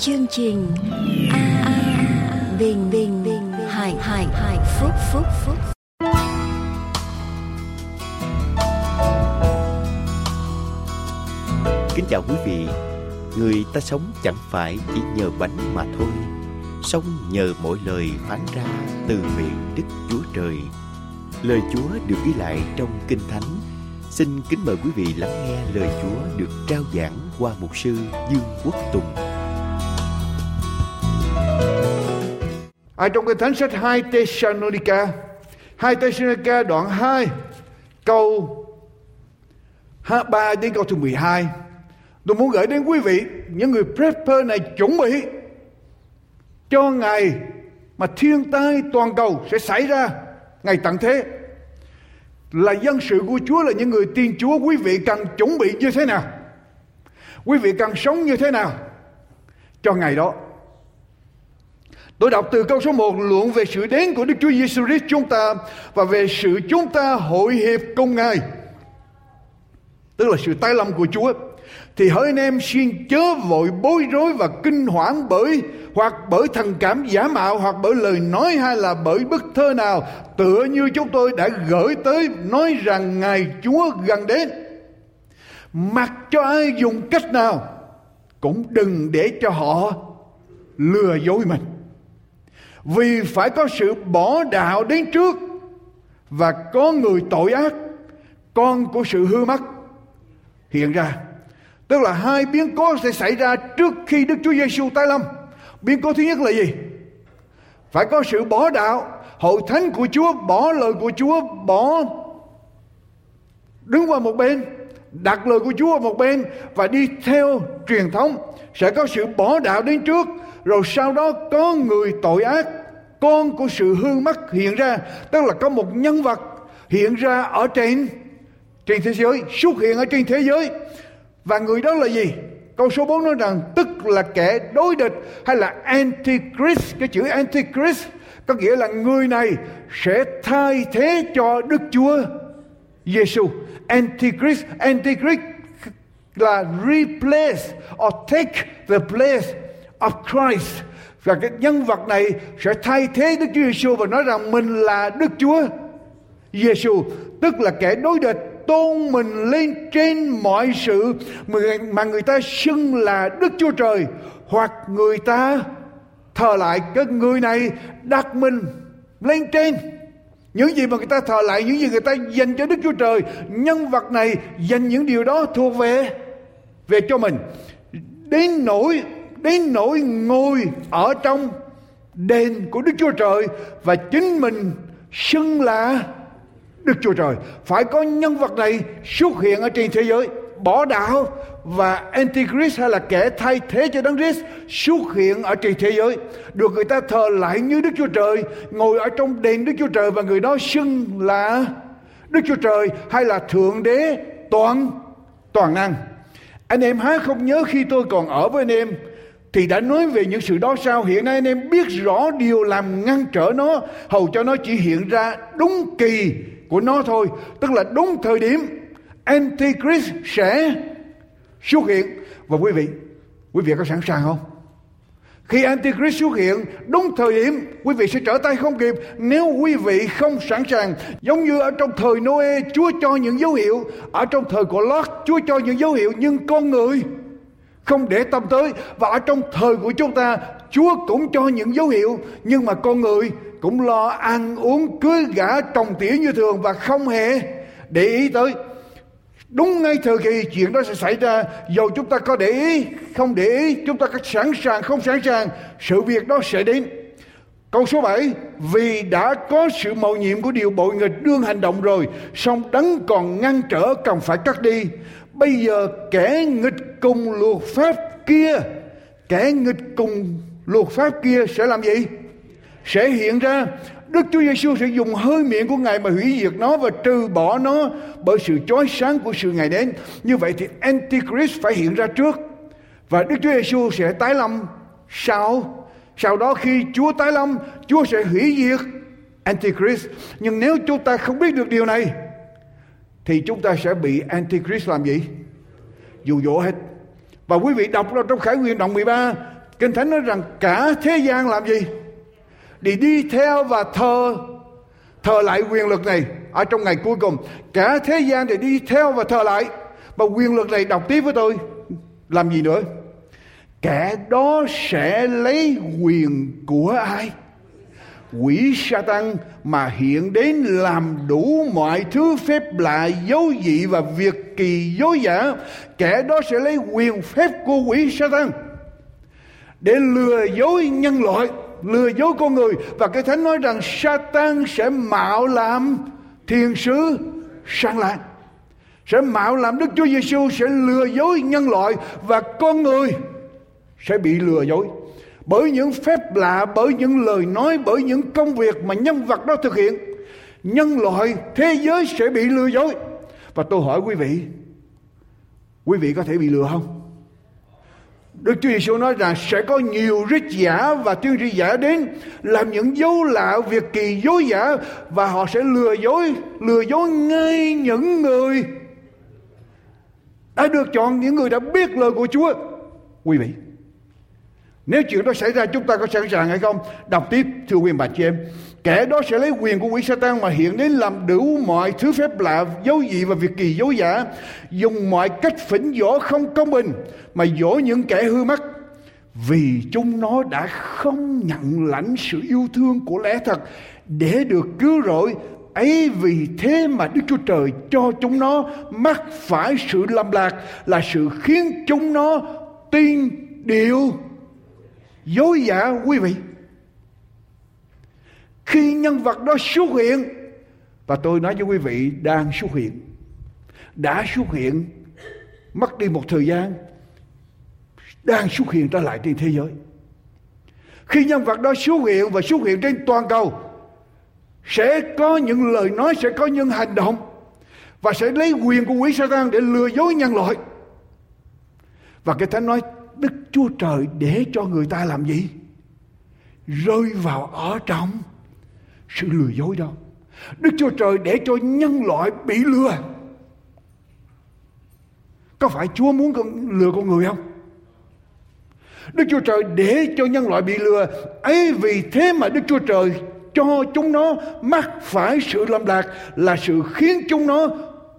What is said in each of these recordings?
chương trình a, a bình bình bình hải hải hải phúc phúc phúc. Kính chào quý vị. Người ta sống chẳng phải chỉ nhờ bánh mà thôi. Sống nhờ mỗi lời phán ra từ miệng Đức Chúa Trời. Lời Chúa được ghi lại trong Kinh Thánh. Xin kính mời quý vị lắng nghe lời Chúa được trao giảng qua mục sư Dương Quốc Tùng. Trong cái Thánh sách 2 Thessalonica 2 Thessalonica đoạn 2 câu 3 đến câu thứ 12 Tôi muốn gửi đến quý vị những người prepper này chuẩn bị cho ngày mà thiên tai toàn cầu sẽ xảy ra ngày tận thế. Là dân sự của Chúa, là những người tiên Chúa, quý vị cần chuẩn bị như thế nào? Quý vị cần sống như thế nào cho ngày đó? Tôi đọc từ câu số 1 luận về sự đến của Đức Chúa Giêsu Christ chúng ta và về sự chúng ta hội hiệp cùng Ngài. Tức là sự tái lâm của Chúa. Thì hỡi anh em, xin chớ vội bối rối và kinh hoảng bởi, hoặc bởi thần cảm giả mạo, hoặc bởi lời nói hay là bởi bức thơ nào tựa như chúng tôi đã gửi tới, nói rằng Ngài Chúa gần đến. Mặc cho ai dùng cách nào, cũng đừng để cho họ lừa dối mình vì phải có sự bỏ đạo đến trước và có người tội ác, con của sự hư mất. Hiện ra, tức là hai biến cố sẽ xảy ra trước khi Đức Chúa Giêsu tái lâm. Biến cố thứ nhất là gì? Phải có sự bỏ đạo hội thánh của Chúa bỏ lời của Chúa, bỏ đứng qua một bên, đặt lời của Chúa một bên và đi theo truyền thống. Sẽ có sự bỏ đạo đến trước, rồi sau đó có người tội ác con của sự hư mất hiện ra, tức là có một nhân vật hiện ra ở trên trên thế giới, xuất hiện ở trên thế giới. Và người đó là gì? Câu số 4 nói rằng, tức là kẻ đối địch hay là antichrist, cái chữ antichrist, có nghĩa là người này sẽ thay thế cho Đức Chúa Giêsu antichrist antichrist là replace or take the place of Christ và cái nhân vật này sẽ thay thế Đức Chúa Giêsu và nói rằng mình là Đức Chúa Giêsu tức là kẻ đối địch tôn mình lên trên mọi sự mà người ta xưng là Đức Chúa Trời, hoặc người ta thờ lại cái người này đặt mình lên trên. Những gì mà người ta thờ lại, những gì người ta dành cho Đức Chúa Trời, nhân vật này dành những điều đó thuộc về về cho mình. Đến nỗi đến nỗi ngồi ở trong đền của Đức Chúa Trời và chính mình xưng là Đức Chúa Trời. Phải có nhân vật này xuất hiện ở trên thế giới, bỏ đạo và Antichrist hay là kẻ thay thế cho Đấng Christ xuất hiện ở trên thế giới. Được người ta thờ lại như Đức Chúa Trời, ngồi ở trong đền Đức Chúa Trời và người đó xưng là Đức Chúa Trời hay là Thượng Đế toàn toàn năng. Anh em há không nhớ khi tôi còn ở với anh em thì đã nói về những sự đó sao. Hiện nay anh em biết rõ điều làm ngăn trở nó, hầu cho nó chỉ hiện ra đúng kỳ của nó thôi. Tức là đúng thời điểm antichrist sẽ xuất hiện. Và quý vị quý vị có sẵn sàng không? Khi Antichrist xuất hiện, đúng thời điểm quý vị sẽ trở tay không kịp. Nếu quý vị không sẵn sàng, giống như ở trong thời Noe, Chúa cho những dấu hiệu. Ở trong thời của Lot Chúa cho những dấu hiệu, nhưng con người không để tâm tới. Và ở trong thời của chúng ta, Chúa cũng cho những dấu hiệu, nhưng mà con người cũng lo ăn uống cưới gả trồng tỉa như thường và không hề để ý tới. Đúng ngay thời kỳ chuyện đó sẽ xảy ra. Dầu chúng ta có để ý, không để ý, chúng ta có sẵn sàng, không sẵn sàng, sự việc đó sẽ đến. Câu số 7 Vì đã có sự mầu nhiệm của điều bội nghịch đương hành động rồi, song đấng còn ngăn trở, cần phải cắt đi. Bây giờ kẻ nghịch cùng luật pháp kia Kẻ nghịch cùng luật pháp kia sẽ làm gì? Sẽ hiện ra Đức Chúa Giêsu sẽ dùng hơi miệng của Ngài mà hủy diệt nó và trừ bỏ nó bởi sự chói sáng của sự Ngài đến. Như vậy thì Antichrist phải hiện ra trước và Đức Chúa Giêsu sẽ tái lâm sau. Sau đó khi Chúa tái lâm, Chúa sẽ hủy diệt Antichrist. Nhưng nếu chúng ta không biết được điều này thì chúng ta sẽ bị Antichrist làm gì? Dụ dỗ hết. Và quý vị đọc trong Khải Nguyên đoạn 13 Kinh Thánh nói rằng cả thế gian làm gì? Để đi theo và thờ thờ lại quyền lực này ở trong ngày cuối cùng. Cả thế gian để đi theo và thờ lại. Và quyền lực này đọc tiếp với tôi. Làm gì nữa? Kẻ đó sẽ lấy quyền của ai? Quỷ Satan mà hiện đến làm đủ mọi thứ phép lạ dấu dị và việc kỳ dối giả kẻ đó sẽ lấy quyền phép của quỷ Satan để lừa dối nhân loại lừa dối con người. Và cái thánh nói rằng Satan sẽ mạo làm thiên sứ sang lại, sẽ mạo làm Đức Chúa Giêsu sẽ lừa dối nhân loại và con người sẽ bị lừa dối bởi những phép lạ bởi những lời nói bởi những công việc mà nhân vật đó thực hiện nhân loại thế giới sẽ bị lừa dối và tôi hỏi quý vị quý vị có thể bị lừa không Đức Chúa Giêsu nói rằng sẽ có nhiều rít giả và tiên tri giả đến làm những dấu lạ việc kỳ dối giả và họ sẽ lừa dối lừa dối ngay những người đã được chọn những người đã biết lời của Chúa. Quý vị, nếu chuyện đó xảy ra chúng ta có sẵn sàng hay không? Đọc tiếp thưa quý bà chị em. Kẻ đó sẽ lấy quyền của quỷ Satan mà hiện đến làm đủ mọi thứ phép lạ, dấu dị và việc kỳ dấu giả. Dùng mọi cách phỉnh dỗ không công bình mà dỗ những kẻ hư mắt. Vì chúng nó đã không nhận lãnh sự yêu thương của lẽ thật để được cứu rỗi ấy vì thế mà Đức Chúa Trời cho chúng nó mắc phải sự lầm lạc là sự khiến chúng nó tin điều dối giả, quý vị. Khi nhân vật đó xuất hiện, và tôi nói với quý vị, đang xuất hiện, đã xuất hiện, mất đi một thời gian, đang xuất hiện trở lại trên thế giới. Khi nhân vật đó xuất hiện và xuất hiện trên toàn cầu, sẽ có những lời nói, sẽ có những hành động, và sẽ lấy quyền của quỷ Satan để lừa dối nhân loại. Và cái thánh nói Đức Chúa Trời để cho người ta làm gì? Rơi vào ở trong sự lừa dối đó. Đức Chúa Trời để cho nhân loại bị lừa. Có phải Chúa muốn con, lừa con người không? Đức Chúa Trời để cho nhân loại bị lừa. ấy vì thế mà Đức Chúa Trời cho chúng nó mắc phải sự lầm lạc là sự khiến chúng nó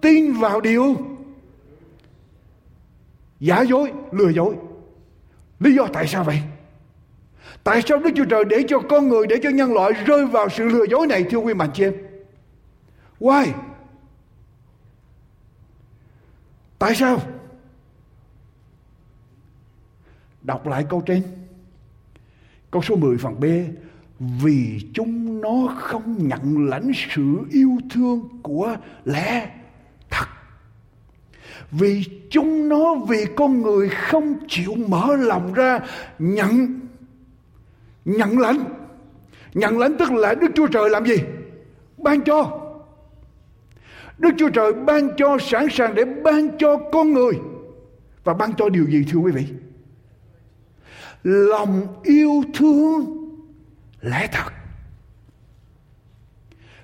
tin vào điều giả dối, lừa dối. Lý do tại sao vậy? Tại sao Đức Chúa Trời để cho con người, để cho nhân loại rơi vào sự lừa dối này thưa quý mạnh chị em? Why? Tại sao? Đọc lại câu trên. Câu số 10 phần B. Vì chúng nó không nhận lãnh sự yêu thương của lẽ vì chúng nó, vì con người không chịu mở lòng ra, nhận nhận lãnh. Nhận lãnh tức là đức chúa trời làm gì? Ban cho. Đức chúa trời ban cho sẵn sàng để ban cho con người. Và ban cho điều gì, thưa quý vị? Lòng yêu thương lẽ thật.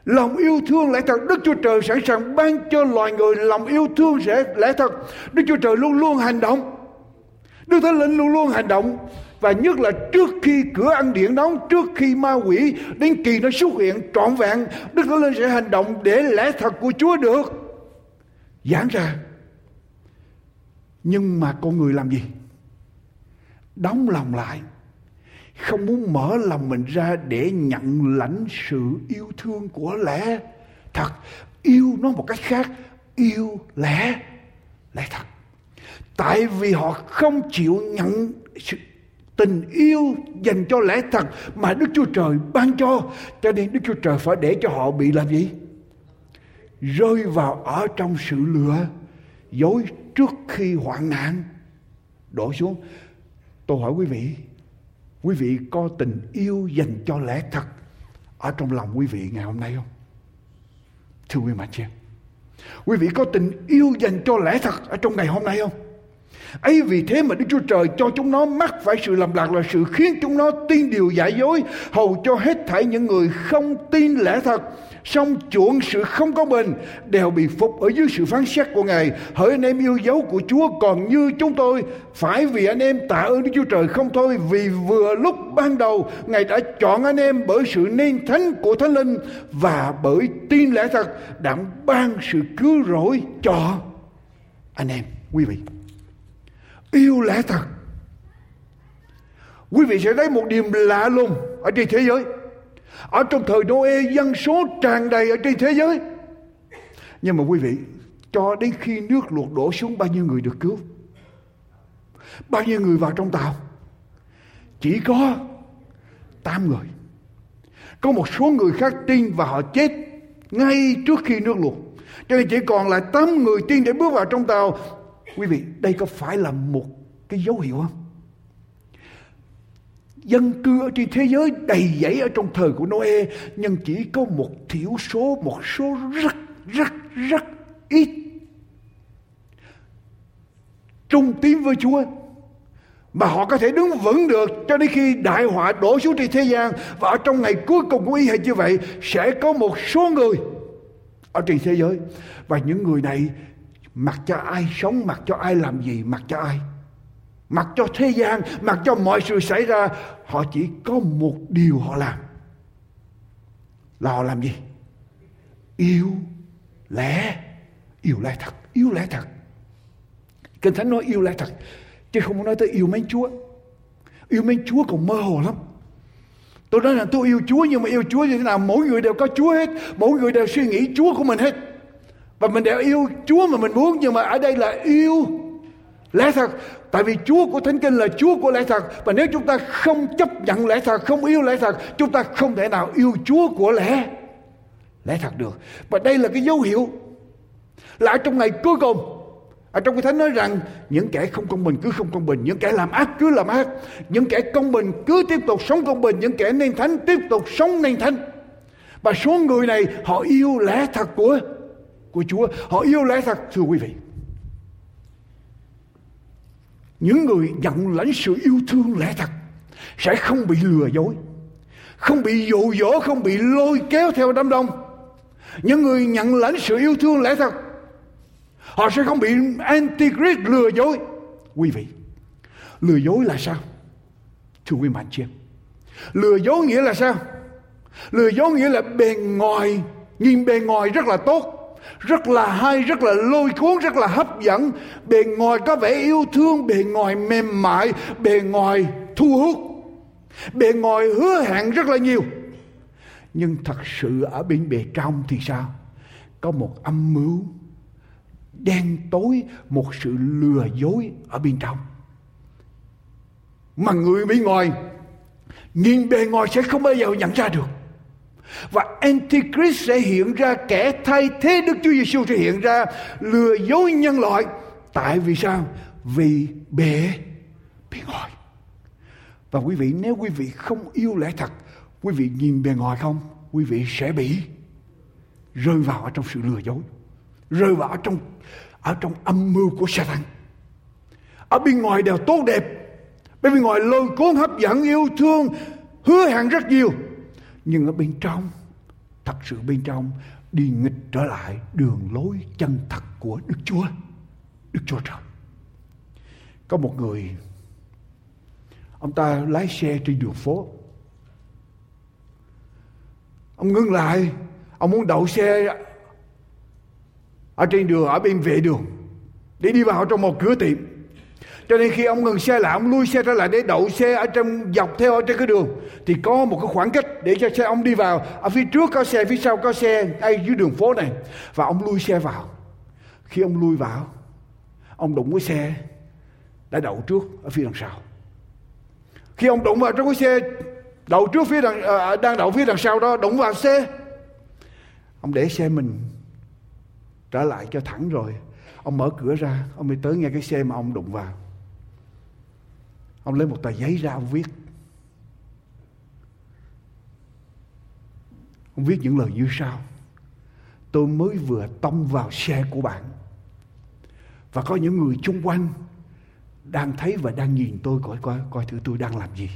Lòng yêu thương lẽ thật. Đức Chúa Trời sẵn sàng ban cho loài người lòng yêu thương sẽ lẽ thật. Đức Chúa Trời luôn luôn hành động. Đức Thánh Linh luôn luôn hành động. Và nhất là trước khi cửa ăn điện đóng, trước khi ma quỷ đến kỳ nó xuất hiện trọn vẹn, Đức Thánh Linh sẽ hành động để lẽ thật của Chúa được giảng ra. Nhưng mà con người làm gì? Đóng lòng lại không muốn mở lòng mình ra để nhận lãnh sự yêu thương của lẽ. Thật, yêu nó một cách khác, yêu lẽ lẽ thật. Tại vì họ không chịu nhận sự tình yêu dành cho lẽ thật mà Đức Chúa Trời ban cho. Cho nên Đức Chúa Trời phải để cho họ bị làm gì? Rơi vào ở trong sự lừa, dối trước khi hoạn nạn. Đổ xuống. Tôi hỏi quý vị Quý vị có tình yêu dành cho lẽ thật ở trong lòng quý vị ngày hôm nay không? Thưa quý bà chị Quý vị có tình yêu dành cho lẽ thật ở trong ngày hôm nay không? Ấy vì thế mà Đức Chúa Trời cho chúng nó mắc phải sự lầm lạc là sự khiến chúng nó tin điều giả dối hầu cho hết thảy những người không tin lẽ thật song chuộng sự không có bình đều bị phục ở dưới sự phán xét của Ngài. Hỡi anh em yêu dấu của Chúa còn như chúng tôi, phải vì anh em tạ ơn Đức Chúa Trời không thôi, vì vừa lúc ban đầu Ngài đã chọn anh em bởi sự nên thánh của Thánh Linh và bởi tin lẽ thật đã ban sự cứu rỗi cho anh em, quý vị. Yêu lẽ thật. Quý vị sẽ thấy một điểm lạ lùng ở trên thế giới ở trong thời Noe dân số tràn đầy ở trên thế giới. Nhưng mà quý vị, cho đến khi nước lụt đổ xuống bao nhiêu người được cứu? Bao nhiêu người vào trong tàu? Chỉ có 8 người. Có một số người khác tin và họ chết ngay trước khi nước lụt. Cho nên chỉ còn lại 8 người tin để bước vào trong tàu. Quý vị, đây có phải là một cái dấu hiệu không? dân cư ở trên thế giới đầy dẫy ở trong thời của Noe nhưng chỉ có một thiểu số một số rất rất rất ít. Trung tín với Chúa mà họ có thể đứng vững được cho đến khi đại họa đổ xuống trên thế gian. Và ở trong ngày cuối cùng của y hệt như vậy sẽ có một số người ở trên thế giới. Và những người này mặc cho ai sống, mặc cho ai làm gì, mặc cho ai. Mặc cho thế gian, mặc cho mọi sự xảy ra, họ chỉ có một điều họ làm. Là họ làm gì? Yêu lẽ yêu lẽ thật, yêu lẽ thật. Kinh thánh nói yêu lẽ thật, chứ không nói tới yêu mến chúa. Yêu mến chúa còn mơ hồ lắm. Tôi nói là tôi yêu chúa, nhưng mà yêu chúa như thế nào? Mỗi người đều có chúa hết, mỗi người đều suy nghĩ chúa của mình hết và mình đều yêu chúa mà mình muốn, nhưng mà ở đây là yêu lẽ thật. Tại vì chúa của thánh kinh là chúa của lẽ thật. Và nếu chúng ta không chấp nhận lẽ thật, không yêu lẽ thật, chúng ta không thể nào yêu chúa của lẽ lẽ thật được. Và đây là cái dấu hiệu là ở trong ngày cuối cùng, ở trong cái thánh nói rằng những kẻ không công bình cứ không công bình, những kẻ làm ác cứ làm ác, những kẻ công bình cứ tiếp tục sống công bình, những kẻ nên thánh tiếp tục sống nên thánh. Và số người này họ yêu lẽ thật của của Chúa, họ yêu lẽ thật, thưa quý vị. Những người nhận lãnh sự yêu thương lẽ thật sẽ không bị lừa dối, không bị dụ dỗ, không bị lôi kéo theo đám đông. Những người nhận lãnh sự yêu thương lẽ thật, họ sẽ không bị antichrist lừa dối. Quý vị, lừa dối là sao? Thưa quý mạnh chị lừa dối nghĩa là sao? Lừa dối nghĩa là bề ngoài, nhìn bề ngoài rất là tốt rất là hay, rất là lôi cuốn, rất là hấp dẫn. Bề ngoài có vẻ yêu thương, bề ngoài mềm mại, bề ngoài thu hút, bề ngoài hứa hẹn rất là nhiều. Nhưng thật sự ở bên bề trong thì sao? Có một âm mưu đen tối, một sự lừa dối ở bên trong. Mà người bên ngoài, nhìn bề ngoài sẽ không bao giờ nhận ra được và Antichrist sẽ hiện ra kẻ thay thế Đức Chúa Giêsu sẽ hiện ra lừa dối nhân loại. Tại vì sao? Vì bề bề ngoài. Và quý vị nếu quý vị không yêu lẽ thật, quý vị nhìn bề ngoài không, quý vị sẽ bị rơi vào ở trong sự lừa dối, rơi vào ở trong ở trong âm mưu của Satan. Ở bên ngoài đều tốt đẹp, bên ngoài lôi cuốn hấp dẫn yêu thương, hứa hẹn rất nhiều nhưng ở bên trong, thật sự bên trong, đi nghịch trở lại đường lối chân thật của Đức Chúa. Đức Chúa Trời. Có một người, ông ta lái xe trên đường phố. Ông ngưng lại, ông muốn đậu xe ở trên đường, ở bên vệ đường, để đi vào trong một cửa tiệm cho nên khi ông ngừng xe lại ông lui xe trở lại để đậu xe ở trong dọc theo ở trên cái đường thì có một cái khoảng cách để cho xe ông đi vào. Ở phía trước có xe phía sau có xe ngay dưới đường phố này. Và ông lui xe vào. Khi ông lui vào ông đụng cái xe đã đậu trước ở phía đằng sau. Khi ông đụng vào trong cái xe đậu trước phía đằng à, đang đậu phía đằng sau đó đụng vào xe ông để xe mình trở lại cho thẳng rồi. Ông mở cửa ra ông mới tới nghe cái xe mà ông đụng vào ông lấy một tờ giấy ra ông viết. Ông viết những lời như sau. Tôi mới vừa tông vào xe của bạn. Và có những người chung quanh đang thấy và đang nhìn tôi coi coi coi thử tôi đang làm gì.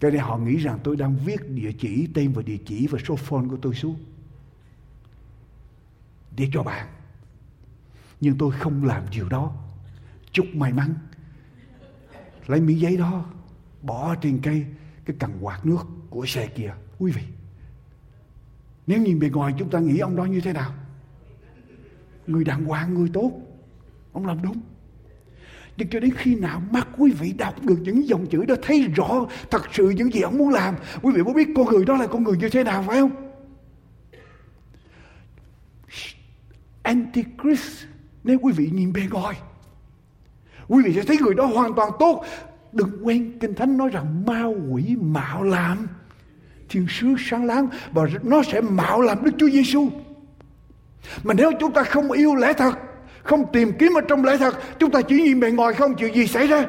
Cho nên họ nghĩ rằng tôi đang viết địa chỉ, tên và địa chỉ và số phone của tôi xuống để cho bạn. Nhưng tôi không làm điều đó. Chúc may mắn lấy miếng giấy đó, bỏ trên cây cái cần quạt nước của xe kia. Quý vị, nếu nhìn bề ngoài chúng ta nghĩ ông đó như thế nào? Người đàng hoàng, người tốt. Ông làm đúng. Nhưng cho đến khi nào mắt quý vị đọc được những dòng chữ đó, thấy rõ thật sự những gì ông muốn làm, quý vị có biết con người đó là con người như thế nào, phải không? Antichrist, nếu quý vị nhìn bề ngoài quý vị sẽ thấy người đó hoàn toàn tốt đừng quên kinh thánh nói rằng ma quỷ mạo làm thiên sứ sáng láng và nó sẽ mạo làm Đức Chúa Giêsu. Mà nếu chúng ta không yêu lẽ thật, không tìm kiếm ở trong lẽ thật, chúng ta chỉ nhìn bề ngoài không chuyện gì xảy ra.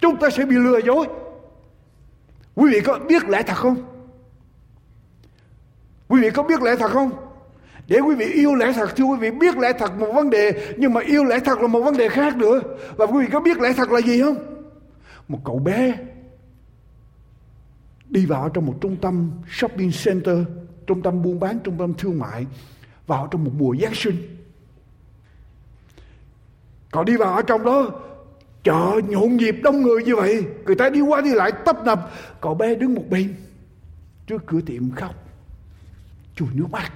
Chúng ta sẽ bị lừa dối. Quý vị có biết lẽ thật không? Quý vị có biết lẽ thật không? Để quý vị yêu lẽ thật thưa quý vị biết lẽ thật một vấn đề Nhưng mà yêu lẽ thật là một vấn đề khác nữa Và quý vị có biết lẽ thật là gì không? Một cậu bé đi vào trong một trung tâm shopping center, trung tâm buôn bán, trung tâm thương mại, vào trong một mùa Giáng sinh. cậu đi vào ở trong đó, chợ nhộn nhịp đông người như vậy, người ta đi qua đi lại tấp nập, cậu bé đứng một bên trước cửa tiệm khóc, chùi nước mắt.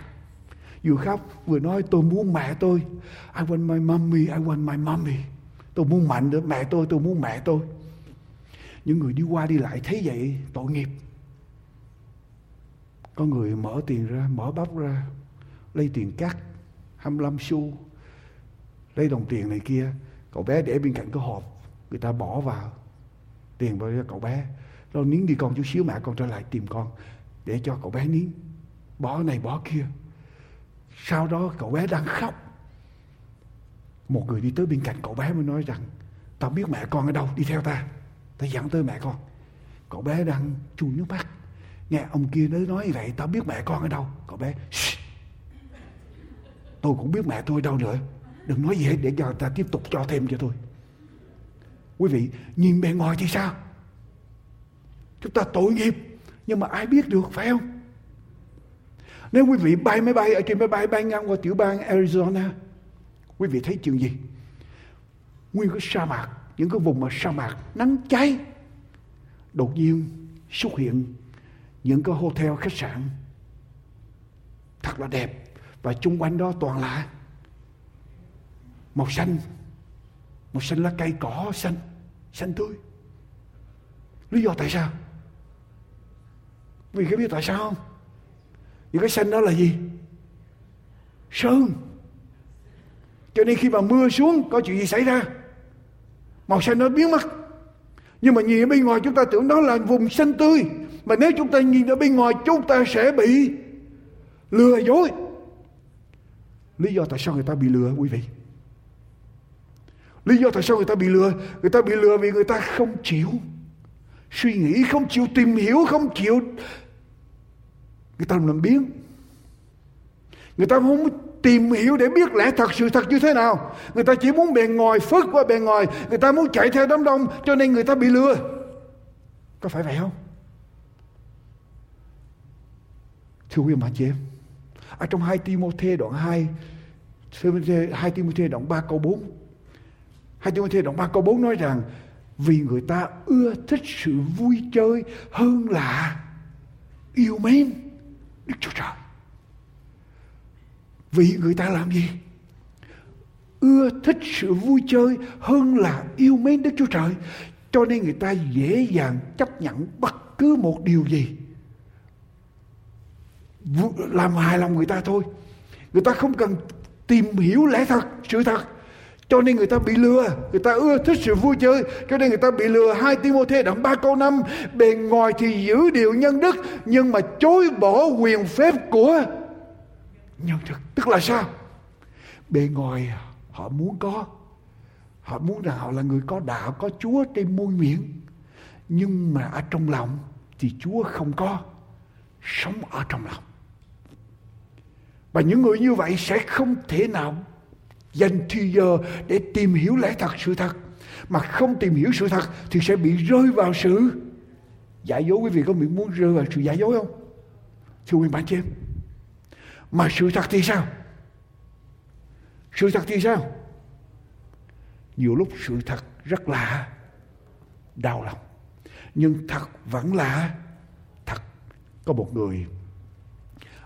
Vừa khóc vừa nói tôi muốn mẹ tôi. I want my mommy, I want my mommy. Tôi muốn mạnh nữa mẹ tôi, tôi muốn mẹ tôi. Những người đi qua đi lại thấy vậy tội nghiệp. Có người mở tiền ra mở bắp ra lấy tiền cắt 25 xu lấy đồng tiền này kia. Cậu bé để bên cạnh cái hộp người ta bỏ vào tiền vào cho cậu bé. Rồi nín đi con chút xíu mẹ con trở lại tìm con để cho cậu bé nín. Bỏ này bỏ kia sau đó cậu bé đang khóc. Một người đi tới bên cạnh cậu bé mới nói rằng, tao biết mẹ con ở đâu, đi theo ta. Tao dẫn tới mẹ con. Cậu bé đang chui nước mắt. Nghe ông kia nói nói vậy, tao biết mẹ con ở đâu. Cậu bé tôi cũng biết mẹ tôi đâu nữa. Đừng nói gì hết, để cho ta tiếp tục cho thêm cho tôi. Quý vị, nhìn bề ngoài thì sao? Chúng ta tội nghiệp, nhưng mà ai biết được, phải không? Nếu quý vị bay máy bay ở trên máy bay bay ngang qua tiểu bang Arizona, quý vị thấy chuyện gì? Nguyên cái sa mạc, những cái vùng mà sa mạc nắng cháy, đột nhiên xuất hiện những cái hotel, khách sạn thật là đẹp. Và chung quanh đó toàn là màu xanh màu xanh lá cây cỏ xanh xanh tươi. Lý do tại sao? Vì có biết tại sao không? Những cái xanh đó là gì? Sơn. Cho nên khi mà mưa xuống, có chuyện gì xảy ra? Màu xanh nó biến mất. Nhưng mà nhìn ở bên ngoài chúng ta tưởng đó là vùng xanh tươi. Mà nếu chúng ta nhìn ở bên ngoài, chúng ta sẽ bị lừa dối. Lý do tại sao người ta bị lừa, quý vị? Lý do tại sao người ta bị lừa? Người ta bị lừa vì người ta không chịu suy nghĩ, không chịu tìm hiểu, không chịu người ta làm biến người ta không tìm hiểu để biết lẽ thật sự thật như thế nào. Người ta chỉ muốn bề ngoài phớt qua bề ngoài. Người ta muốn chạy theo đám đông cho nên người ta bị lừa. Có phải vậy không? Thưa quý mà chị em, ở trong 2 Timothée đoạn 2, 2 Timothée đoạn 3 câu 4, 2 Timothée đoạn 3 câu 4 nói rằng vì người ta ưa thích sự vui chơi hơn là yêu mến. Đức Chúa Trời. Vì người ta làm gì? Ưa thích sự vui chơi hơn là yêu mến Đức Chúa Trời. Cho nên người ta dễ dàng chấp nhận bất cứ một điều gì làm hài lòng người ta thôi người ta không cần tìm hiểu lẽ thật, sự thật cho nên người ta bị lừa. Người ta ưa thích sự vui chơi. Cho nên người ta bị lừa. Hai Timothée đoạn ba câu năm. Bề ngoài thì giữ điều nhân đức, nhưng mà chối bỏ quyền phép của nhân đức tức là sao? Bề ngoài họ muốn có. Họ muốn rằng họ là người có đạo, có chúa trên môi miệng. Nhưng mà ở trong lòng thì chúa không có. Sống ở trong lòng. Và những người như vậy sẽ không thể nào dành thì giờ để tìm hiểu lẽ thật, sự thật. Mà không tìm hiểu sự thật thì sẽ bị rơi vào sự giả dối. Quý vị có bị muốn rơi vào sự giả dối không? Thưa quý bạn chị em mà sự thật thì sao? Sự thật thì sao? Nhiều lúc sự thật rất lạ đau lòng, nhưng thật vẫn là thật. Có một người,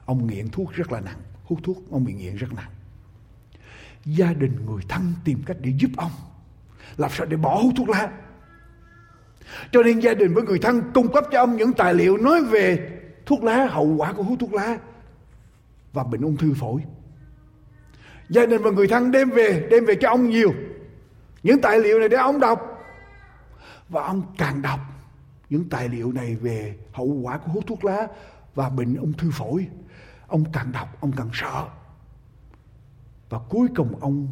ông nghiện thuốc rất là nặng, hút thuốc, ông bị nghiện rất nặng gia đình người thân tìm cách để giúp ông. Làm sao để bỏ hút thuốc lá? Cho nên gia đình với người thân cung cấp cho ông những tài liệu nói về thuốc lá, hậu quả của hút thuốc lá và bệnh ung thư phổi. Gia đình và người thân đem về đem về cho ông nhiều. Những tài liệu này để ông đọc. Và ông càng đọc những tài liệu này về hậu quả của hút thuốc lá và bệnh ung thư phổi, ông càng đọc, ông càng sợ và cuối cùng ông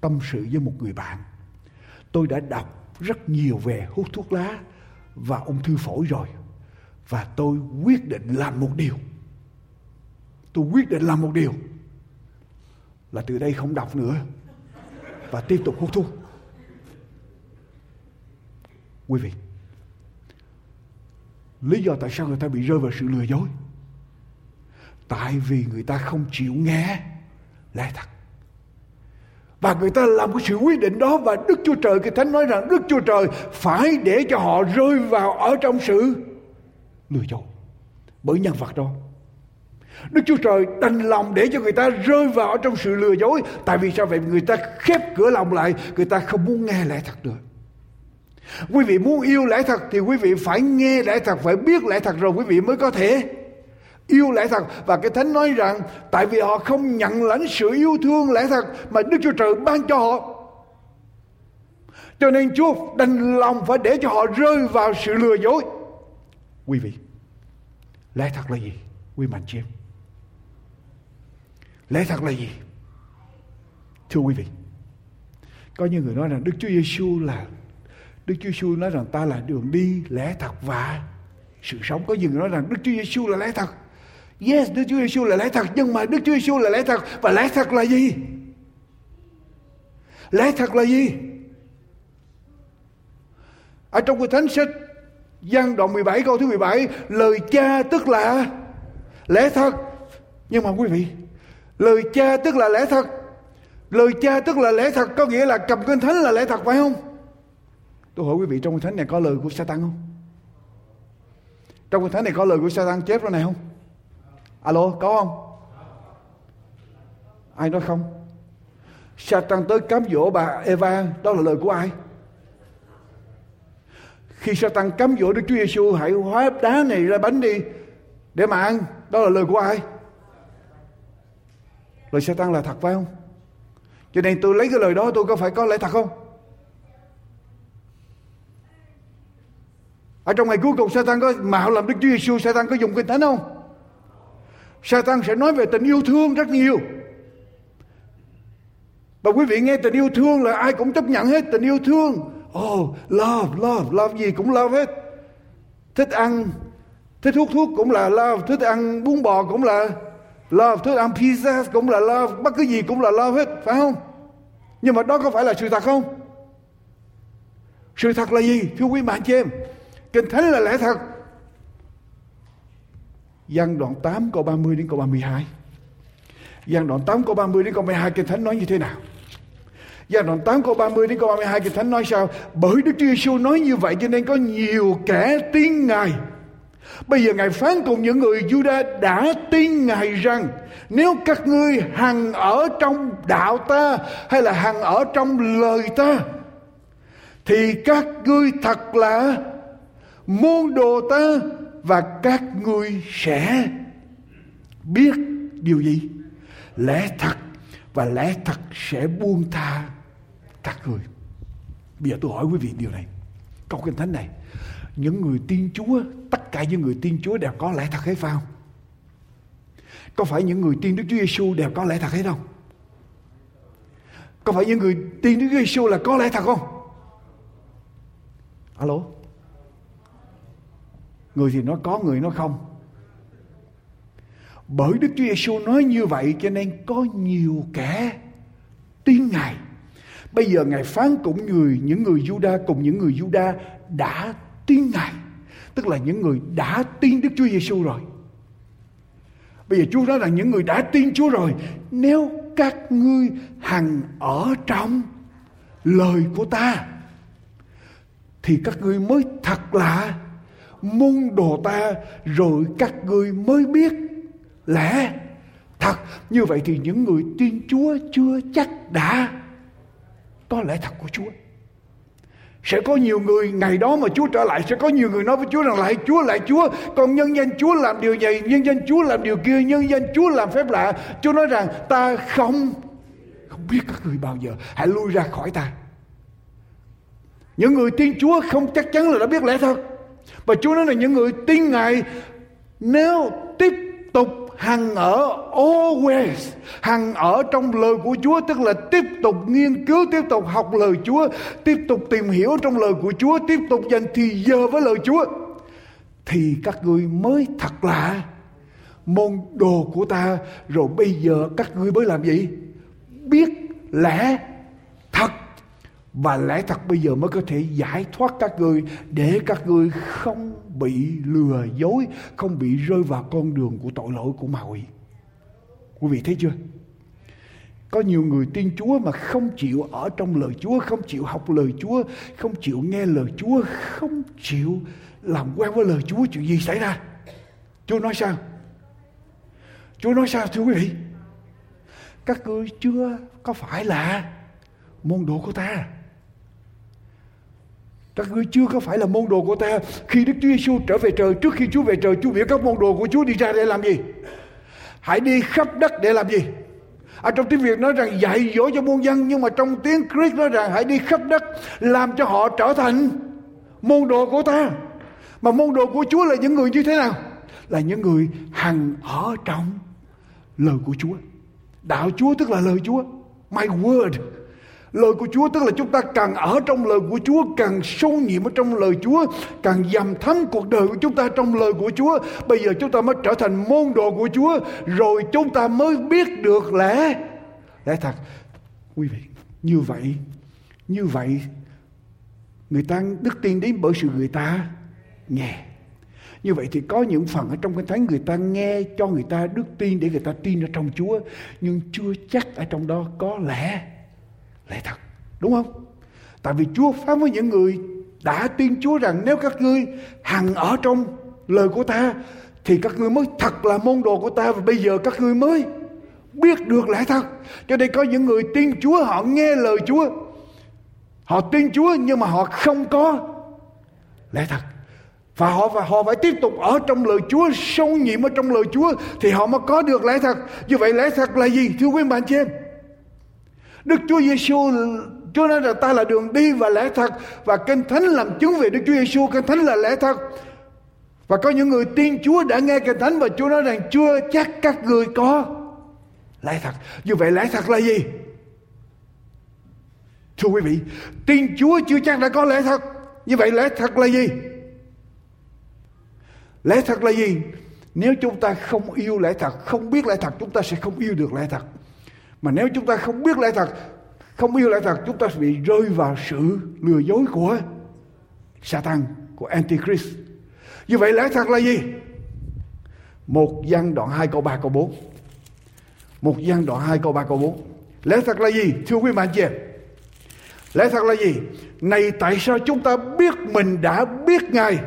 tâm sự với một người bạn. Tôi đã đọc rất nhiều về hút thuốc lá và ung thư phổi rồi. Và tôi quyết định làm một điều. Tôi quyết định làm một điều. Là từ đây không đọc nữa. Và tiếp tục hút thuốc. Quý vị, lý do tại sao người ta bị rơi vào sự lừa dối? Tại vì người ta không chịu nghe lẽ thật và người ta làm cái sự quyết định đó và Đức Chúa Trời cái Thánh nói rằng Đức Chúa Trời phải để cho họ rơi vào ở trong sự lừa dối bởi nhân vật đó. Đức Chúa Trời đành lòng để cho người ta rơi vào trong sự lừa dối. Tại vì sao vậy? Người ta khép cửa lòng lại, người ta không muốn nghe lẽ thật nữa. Quý vị muốn yêu lẽ thật thì quý vị phải nghe lẽ thật, phải biết lẽ thật rồi quý vị mới có thể yêu lẽ thật. Và cái thánh nói rằng, tại vì họ không nhận lãnh sự yêu thương lẽ thật mà Đức Chúa Trời ban cho họ. Cho nên Chúa đành lòng phải để cho họ rơi vào sự lừa dối. Quý vị, lẽ thật là gì? Quý mạnh chị em. Lẽ thật là gì? Thưa quý vị, có những người nói rằng Đức Chúa Giêsu là, Đức Chúa Giêsu nói rằng ta là đường đi lẽ thật và sự sống. Có những người nói rằng Đức Chúa Giêsu là lẽ thật. Yes, Đức Chúa Giêsu là lẽ thật nhưng mà Đức Chúa Giêsu là lẽ thật. Và lẽ thật là gì? Lẽ thật là gì? Ở trong cái thánh sách Giăng đoạn 17 câu thứ 17 Lời cha tức là lẽ thật. Nhưng mà quý vị Lời cha tức là lẽ thật. Lời cha tức là lẽ thật Có nghĩa là cầm kinh thánh là lẽ thật phải không? Tôi hỏi quý vị trong kinh thánh này có lời của Satan không? Trong kinh thánh này có lời của Satan chép ra này không? Alo, có không? Ai nói không? Satan tới cám dỗ bà Eva, đó là lời của ai? Khi Satan cám dỗ Đức Chúa Giêsu hãy hóa đá này ra bánh đi để mà ăn, đó là lời của ai? Lời Satan là thật phải không? Cho nên tôi lấy cái lời đó tôi có phải có lẽ thật không? Ở trong ngày cuối cùng Satan có mạo làm Đức Chúa Giêsu, Satan có dùng kinh thánh không? Satan sẽ nói về tình yêu thương rất nhiều. Và quý vị nghe tình yêu thương là ai cũng chấp nhận hết tình yêu thương. Oh, love, love, love gì cũng love hết. Thích ăn, thích hút thuốc cũng là love, thích ăn bún bò cũng là love, thích ăn pizza cũng là love, bất cứ gì cũng là love hết, phải không? Nhưng mà đó có phải là sự thật không? Sự thật là gì? Thưa quý bạn chị em, Kinh Thánh là lẽ thật. Giăng đoạn 8 câu 30 đến câu 32. Giăng đoạn 8 câu 30 đến câu 32 Kinh Thánh nói như thế nào? Giăng đoạn 8 câu 30 đến câu 32 Kinh Thánh nói sao? Bởi Đức Chúa Giêsu nói như vậy cho nên có nhiều kẻ tin Ngài. Bây giờ Ngài phán cùng những người Juda đã tin Ngài rằng, nếu các ngươi hằng ở trong đạo ta hay là hằng ở trong lời ta, thì các ngươi thật là môn đồ ta và các ngươi sẽ biết điều gì? Lẽ thật và lẽ thật sẽ buông tha các người. Bây giờ tôi hỏi quý vị điều này. Câu kinh thánh này, những người tin chúa, tất cả những người tin chúa đều có lẽ thật hay phải không? Có phải những người tin đức chúa giêsu đều có lẽ thật hay không? Có phải những người tin đức chúa giêsu là có lẽ thật không? Alo? Người thì nói có, người nói không. Bởi Đức Chúa Giêsu nói như vậy cho nên có nhiều kẻ tin Ngài. Bây giờ Ngài phán cũng người những người Juda cùng những người Juda đã tin Ngài. Tức là những người đã tin Đức Chúa Giêsu rồi. Bây giờ Chúa nói rằng những người đã tin Chúa rồi, nếu các ngươi hằng ở trong lời của ta thì các ngươi mới thật là môn đồ ta rồi các ngươi mới biết. Lẽ, thật, như vậy thì những người tin Chúa chưa chắc đã. Có lẽ thật của Chúa. Sẽ có nhiều người ngày đó mà Chúa trở lại, sẽ có nhiều người nói với Chúa rằng lại Chúa lại Chúa. Còn nhân danh Chúa làm điều này, nhân danh Chúa làm điều kia, nhân danh Chúa làm phép lạ. Chúa nói rằng, ta không không biết các người bao giờ. Hãy lui ra khỏi ta. Những người tin Chúa không chắc chắn là đã biết lẽ thật và Chúa nói là những người tin Ngài nếu tiếp tục hằng ở always, hằng ở trong lời của Chúa, tức là tiếp tục nghiên cứu, tiếp tục học lời Chúa, tiếp tục tìm hiểu trong lời của Chúa, tiếp tục dành thì giờ với lời Chúa, thì các ngươi mới thật là môn đồ của ta. Rồi bây giờ các ngươi mới làm gì? Biết lẽ và lẽ thật bây giờ mới có thể giải thoát các ngươi để các ngươi không bị lừa dối không bị rơi vào con đường của tội lỗi của ma quỷ quý vị thấy chưa có nhiều người tin Chúa mà không chịu ở trong lời Chúa, không chịu học lời Chúa, không chịu nghe lời Chúa, không chịu làm quen với lời Chúa. Chuyện gì xảy ra? Chúa nói sao? Chúa nói sao thưa quý vị? Các ngươi chưa có phải là môn đồ của ta các ngươi chưa có phải là môn đồ của ta. Khi Đức Chúa Giêsu trở về trời, trước khi Chúa về trời, Chúa biểu các môn đồ của Chúa đi ra để làm gì? Hãy đi khắp đất để làm gì? Ở trong tiếng Việt nói rằng dạy dỗ cho muôn dân, nhưng mà trong tiếng Greek nói rằng hãy đi khắp đất làm cho họ trở thành môn đồ của ta. Mà môn đồ của Chúa là những người như thế nào? Là những người hằng ở trong lời của Chúa. Đạo Chúa tức là lời Chúa. My word. Lời của Chúa tức là chúng ta càng ở trong lời của Chúa, càng sâu nhiệm ở trong lời Chúa, càng dầm thấm cuộc đời của chúng ta trong lời của Chúa. Bây giờ chúng ta mới trở thành môn đồ của Chúa, rồi chúng ta mới biết được lẽ lẽ thật. Quý vị, như vậy, như vậy, người ta đức tin đến bởi sự người ta nghe. Như vậy thì có những phần ở trong cái thánh người ta nghe cho người ta đức tin để người ta tin ở trong Chúa, nhưng chưa chắc ở trong đó có lẽ lẽ thật, đúng không? Tại vì chúa phán với những người đã tin chúa rằng nếu các ngươi hằng ở trong lời của ta, thì các ngươi mới thật là môn đồ của ta và bây giờ các ngươi mới biết được lẽ thật. Cho nên có những người tin chúa, họ nghe lời chúa. Họ tin chúa nhưng mà họ không có lẽ thật. Và họ và họ phải tiếp tục ở trong lời Chúa sâu nhiệm ở trong lời Chúa thì họ mới có được lẽ thật. Như vậy lẽ thật là gì, thưa quý bạn chị em? Đức Chúa Giêsu Chúa nói rằng ta là đường đi và lẽ thật và Kinh Thánh làm chứng về Đức Chúa Giêsu Kinh Thánh là lẽ thật và có những người tin Chúa đã nghe Kinh Thánh và Chúa nói rằng chưa chắc các người có lẽ thật. Như vậy lẽ thật là gì? Thưa quý vị, tin Chúa chưa chắc đã có lẽ thật. Như vậy lẽ thật là gì? Lẽ thật là gì? Nếu chúng ta không yêu lẽ thật, không biết lẽ thật, chúng ta sẽ không yêu được lẽ thật. Mà nếu chúng ta không biết lẽ thật, không yêu lẽ thật, chúng ta sẽ bị rơi vào sự lừa dối của Satan, của Antichrist. Như vậy lẽ thật là gì? Một gian đoạn 2 câu 3 câu 4. Một gian đoạn 2 câu 3 câu 4. Lẽ thật là gì? Thưa quý bạn chị em. Lẽ thật là gì? Này tại sao chúng ta biết mình đã biết Ngài?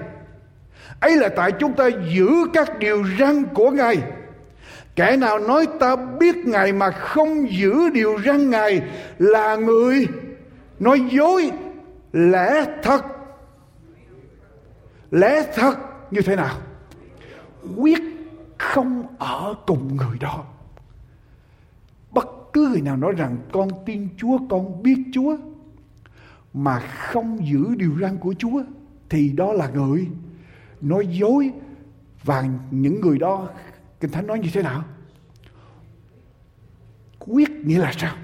Ấy là tại chúng ta giữ các điều răn của Ngài Kẻ nào nói ta biết Ngài mà không giữ điều răn Ngài là người nói dối lẽ thật. Lẽ thật như thế nào? Quyết không ở cùng người đó. Bất cứ người nào nói rằng con tin Chúa, con biết Chúa mà không giữ điều răn của Chúa thì đó là người nói dối và những người đó Kinh Thánh nói như thế nào? Quyết nghĩa là sao?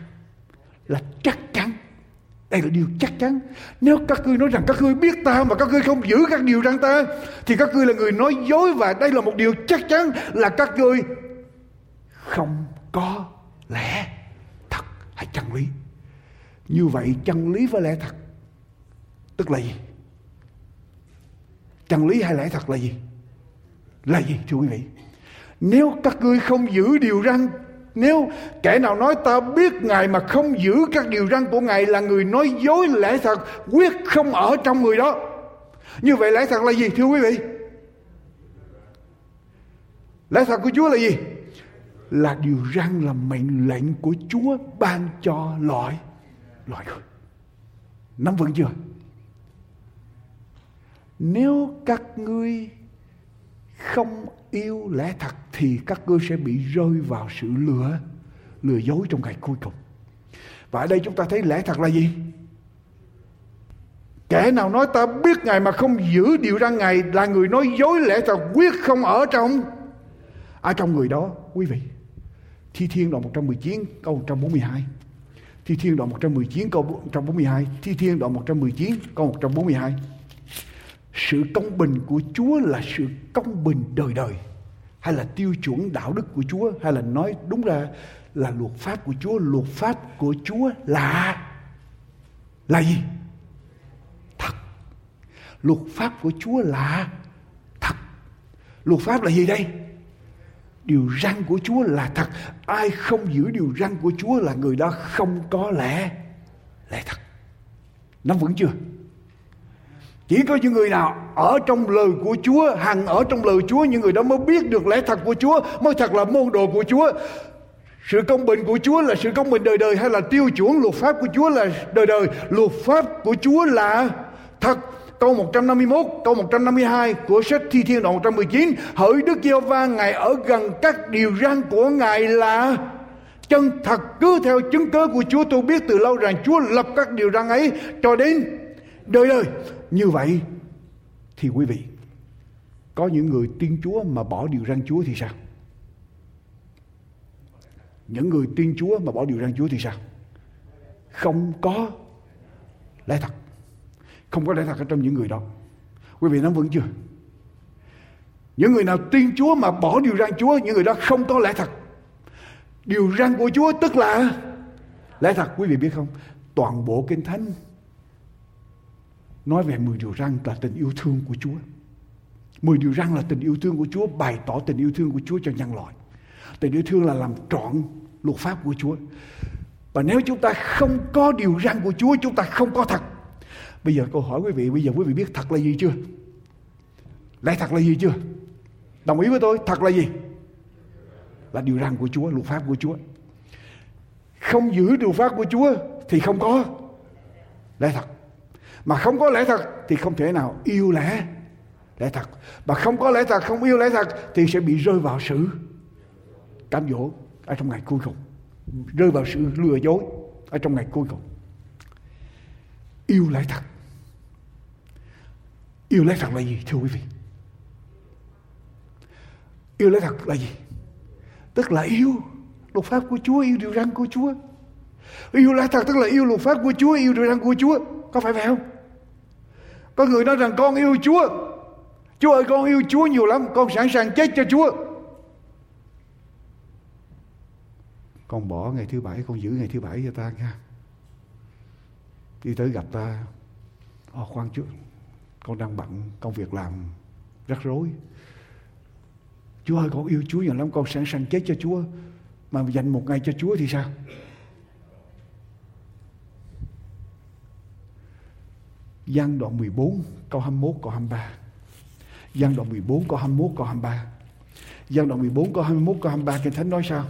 Là chắc chắn. Đây là điều chắc chắn. Nếu các ngươi nói rằng các ngươi biết ta mà các ngươi không giữ các điều răn ta, thì các ngươi là người nói dối và đây là một điều chắc chắn là các ngươi không có lẽ thật hay chân lý. như vậy chân lý với lẽ thật tức là gì chân lý hay lẽ thật là gì là gì, thưa quý vị nếu các ngươi không giữ điều răn, nếu kẻ nào nói ta biết Ngài mà không giữ các điều răn của Ngài là người nói dối lẽ thật, quyết không ở trong người đó. Như vậy lẽ thật là gì, thưa quý vị? Lẽ thật của Chúa là gì? Là điều răn là mệnh lệnh của Chúa ban cho loại loại người. Nắm vững chưa? Nếu các ngươi không yêu lẽ thật thì các ngươi sẽ bị rơi vào sự lừa lừa dối trong ngày cuối cùng. Và ở đây chúng ta thấy lẽ thật là gì? Kẻ nào nói ta biết Ngài mà không giữ điều răn Ngài là người nói dối lẽ thật, quyết không ở trong ở trong người đó, quý vị. Thi Thiên đoạn 119 câu 142. Thi Thiên đoạn 119 câu 142. Thi Thiên đoạn 119 câu 142. Sự công bình của Chúa là sự công bình đời đời. Hay là tiêu chuẩn đạo đức của Chúa, hay là nói đúng ra là luật pháp của Chúa. Luật pháp của Chúa là là gì? Thật. Luật pháp của Chúa là thật. Luật pháp là gì đây? Điều răn của Chúa là thật. Ai không giữ điều răn của Chúa là người đó không có lẽ lẽ thật. Nắm vững chưa? Chỉ có những người nào ở trong lời của Chúa, hằng ở trong lời Chúa, những người đó mới biết được lẽ thật của Chúa, mới thật là môn đồ của Chúa. Sự công bình của Chúa là sự công bình đời đời hay là tiêu chuẩn luật pháp của Chúa là đời đời. Luật pháp của Chúa là thật. Câu 151, câu 152 của sách Thi Thiên đoạn 119. Hỡi Đức giê va Ngài ở gần các điều răn của Ngài là chân thật cứ theo chứng cớ của Chúa tôi biết từ lâu rằng Chúa lập các điều răn ấy cho đến đời đời như vậy thì quý vị có những người tin Chúa mà bỏ điều răn Chúa thì sao? Những người tin Chúa mà bỏ điều răn Chúa thì sao? Không có lẽ thật. Không có lẽ thật ở trong những người đó. Quý vị nắm vững chưa? Những người nào tin Chúa mà bỏ điều răn Chúa, những người đó không có lẽ thật. Điều răn của Chúa tức là lẽ thật. Quý vị biết không? Toàn bộ Kinh Thánh nói về 10 điều răn là tình yêu thương của Chúa. 10 điều răn là tình yêu thương của Chúa, bày tỏ tình yêu thương của Chúa cho nhân loại. Tình yêu thương là làm trọn luật pháp của Chúa. Và nếu chúng ta không có điều răn của Chúa, chúng ta không có thật. Bây giờ câu hỏi quý vị, bây giờ quý vị biết thật là gì chưa? Lẽ thật là gì chưa? Đồng ý với tôi, thật là gì? Là điều răn của Chúa, luật pháp của Chúa. Không giữ điều pháp của Chúa thì không có lẽ thật mà không có lẽ thật thì không thể nào yêu lẽ. Lẽ thật. Mà không có lẽ thật, không yêu lẽ thật thì sẽ bị rơi vào sự cám dỗ ở trong ngày cuối cùng. Rơi vào sự lừa dối ở trong ngày cuối cùng. Yêu lẽ thật. Yêu lẽ thật là gì, thưa quý vị? Yêu lẽ thật là gì? Tức là yêu luật pháp của Chúa, yêu điều răn của Chúa. Yêu lẽ thật tức là yêu luật pháp của Chúa, yêu điều răn của Chúa. Có phải vậy không? Có người nói rằng con yêu Chúa. Chúa ơi, con yêu Chúa nhiều lắm. Con sẵn sàng chết cho Chúa. Con bỏ ngày thứ bảy. Con giữ ngày thứ bảy cho ta nha. Đi tới gặp ta. Ồ khoan chút. Con đang bận công việc làm rắc rối. Chúa ơi, con yêu Chúa nhiều lắm. Con sẵn sàng chết cho Chúa. Mà dành một ngày cho Chúa thì sao? Giang đoạn 14 câu 21 câu 23. Giang đoạn 14 câu 21 câu 23. Giang đoạn 14 câu 21 câu 23 Kinh Thánh nói sao?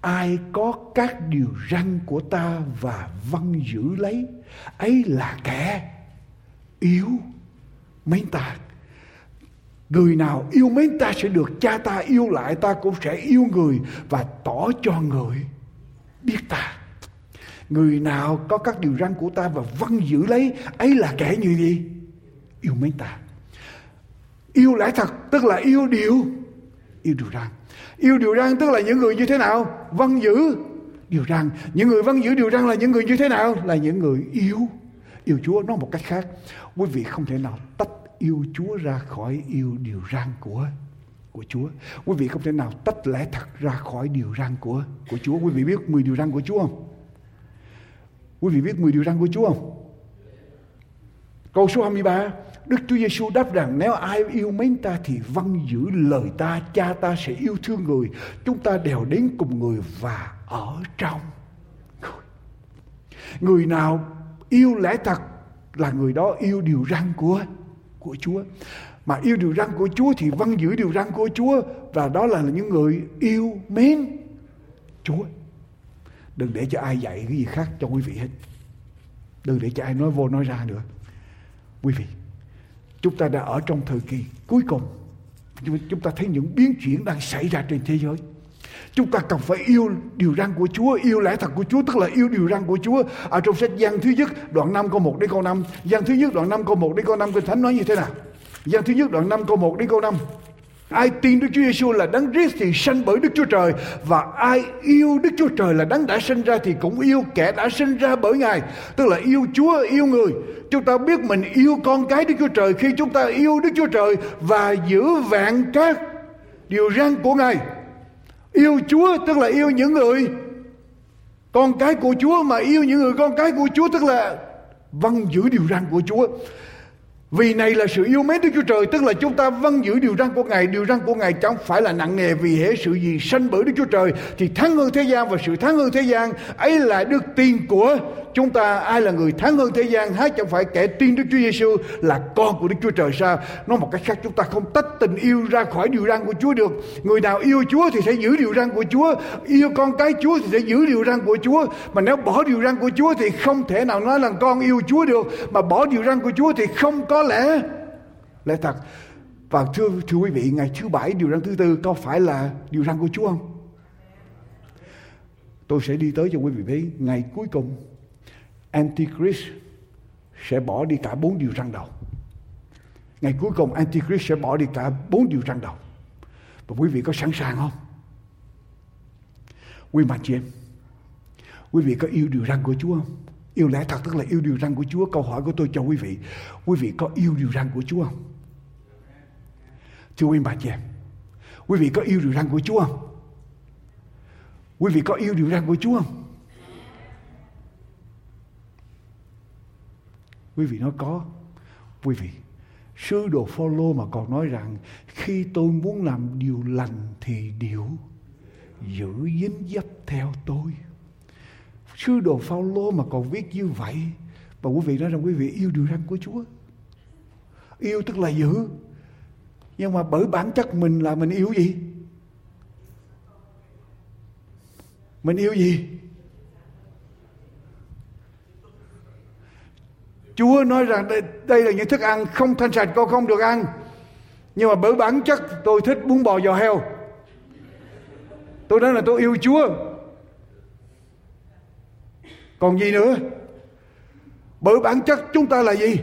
Ai có các điều răn của ta và vâng giữ lấy, ấy là kẻ yếu mến ta. Người nào yêu mến ta sẽ được cha ta yêu lại, ta cũng sẽ yêu người và tỏ cho người biết ta. Người nào có các điều răn của ta và vâng giữ lấy, ấy là kẻ như gì? Yêu mến ta. Yêu lẽ thật, tức là yêu điều yêu điều răn. Yêu điều răn tức là những người như thế nào? Vâng giữ điều răn. Những người vâng giữ điều răn là những người như thế nào? Là những người yêu yêu Chúa, nói một cách khác. Quý vị không thể nào tách yêu Chúa ra khỏi yêu điều răn của của Chúa. Quý vị không thể nào tách lẽ thật ra khỏi điều răn của của Chúa. Quý vị biết 10 điều răn của Chúa không? Quý vị biết 10 điều răn của Chúa không? Câu số 23 Đức Chúa Giêsu đáp rằng nếu ai yêu mến ta thì vâng giữ lời ta, cha ta sẽ yêu thương người. Chúng ta đều đến cùng người và ở trong người. Người nào yêu lẽ thật là người đó yêu điều răn của của Chúa. Mà yêu điều răn của Chúa thì vâng giữ điều răn của Chúa và đó là những người yêu mến Chúa. Đừng để cho ai dạy cái gì khác cho quý vị hết. Đừng để cho ai nói vô nói ra nữa. Quý vị, chúng ta đã ở trong thời kỳ cuối cùng. Chúng ta thấy những biến chuyển đang xảy ra trên thế giới. Chúng ta cần phải yêu điều răn của Chúa, yêu lẽ thật của Chúa, tức là yêu điều răn của Chúa. Ở trong sách Giăng thứ nhất, đoạn 5 câu 1 đến câu 5. Giăng thứ nhất, đoạn 5 câu 1 đến câu 5, Kinh Thánh nói như thế nào? Giăng thứ nhất, đoạn 5 câu 1 đến câu 5. Ai tin Đức Chúa Giêsu là đấng Christ thì sanh bởi Đức Chúa Trời và ai yêu Đức Chúa Trời là đấng đã sinh ra thì cũng yêu kẻ đã sinh ra bởi Ngài. Tức là yêu Chúa, yêu người. Chúng ta biết mình yêu con cái Đức Chúa Trời khi chúng ta yêu Đức Chúa Trời và giữ vẹn các điều răn của Ngài. Yêu Chúa tức là yêu những người con cái của Chúa mà yêu những người con cái của Chúa tức là vâng giữ điều răn của Chúa. Vì này là sự yêu mến Đức Chúa Trời, Tức là chúng ta vâng giữ điều răn của Ngài. Điều răn của Ngài chẳng phải là nặng nề Vì hệ sự gì sanh bởi Đức Chúa Trời. Thì thắng hơn thế gian và sự thắng hơn thế gian, ấy là đức tin của chúng ta ai là người thắng hơn thế gian há chẳng phải kẻ tin Đức Chúa Giêsu là con của Đức Chúa Trời sao? Nói một cách khác chúng ta không tách tình yêu ra khỏi điều răn của Chúa được. Người nào yêu Chúa thì sẽ giữ điều răn của Chúa, yêu con cái Chúa thì sẽ giữ điều răn của Chúa. Mà nếu bỏ điều răn của Chúa thì không thể nào nói là con yêu Chúa được, mà bỏ điều răn của Chúa thì không có lẽ lẽ thật. Và thưa thưa quý vị, ngày thứ bảy điều răn thứ tư có phải là điều răn của Chúa không? Tôi sẽ đi tới cho quý vị thấy ngày cuối cùng Antichrist sẽ bỏ đi cả bốn điều răng đầu. Ngày cuối cùng Antichrist sẽ bỏ đi cả bốn điều răng đầu. Và quý vị có sẵn sàng không? Quý mạnh chị em, quý vị có yêu điều răn của Chúa không? Yêu lẽ thật tức là yêu điều răn của Chúa. Câu hỏi của tôi cho quý vị, quý vị có yêu điều răn của Chúa không? Thưa quý bà chị em, quý vị có yêu điều răn của Chúa không? Quý vị có yêu điều răn của Chúa không? Quý vị nói có. Quý vị, sư đồ Phaolô mà còn nói rằng khi tôi muốn làm điều lành thì điều giữ dính dấp theo tôi. Sư đồ Phaolô mà còn viết như vậy và quý vị nói rằng quý vị yêu điều răn của Chúa. Yêu tức là giữ. Nhưng mà bởi bản chất mình là mình yêu gì? Mình yêu gì? Chúa nói rằng đây, đây là những thức ăn không thanh sạch con không được ăn. Nhưng mà bởi bản chất tôi thích bún bò giò heo. Tôi nói là tôi yêu Chúa. Còn gì nữa? Bởi bản chất chúng ta là gì?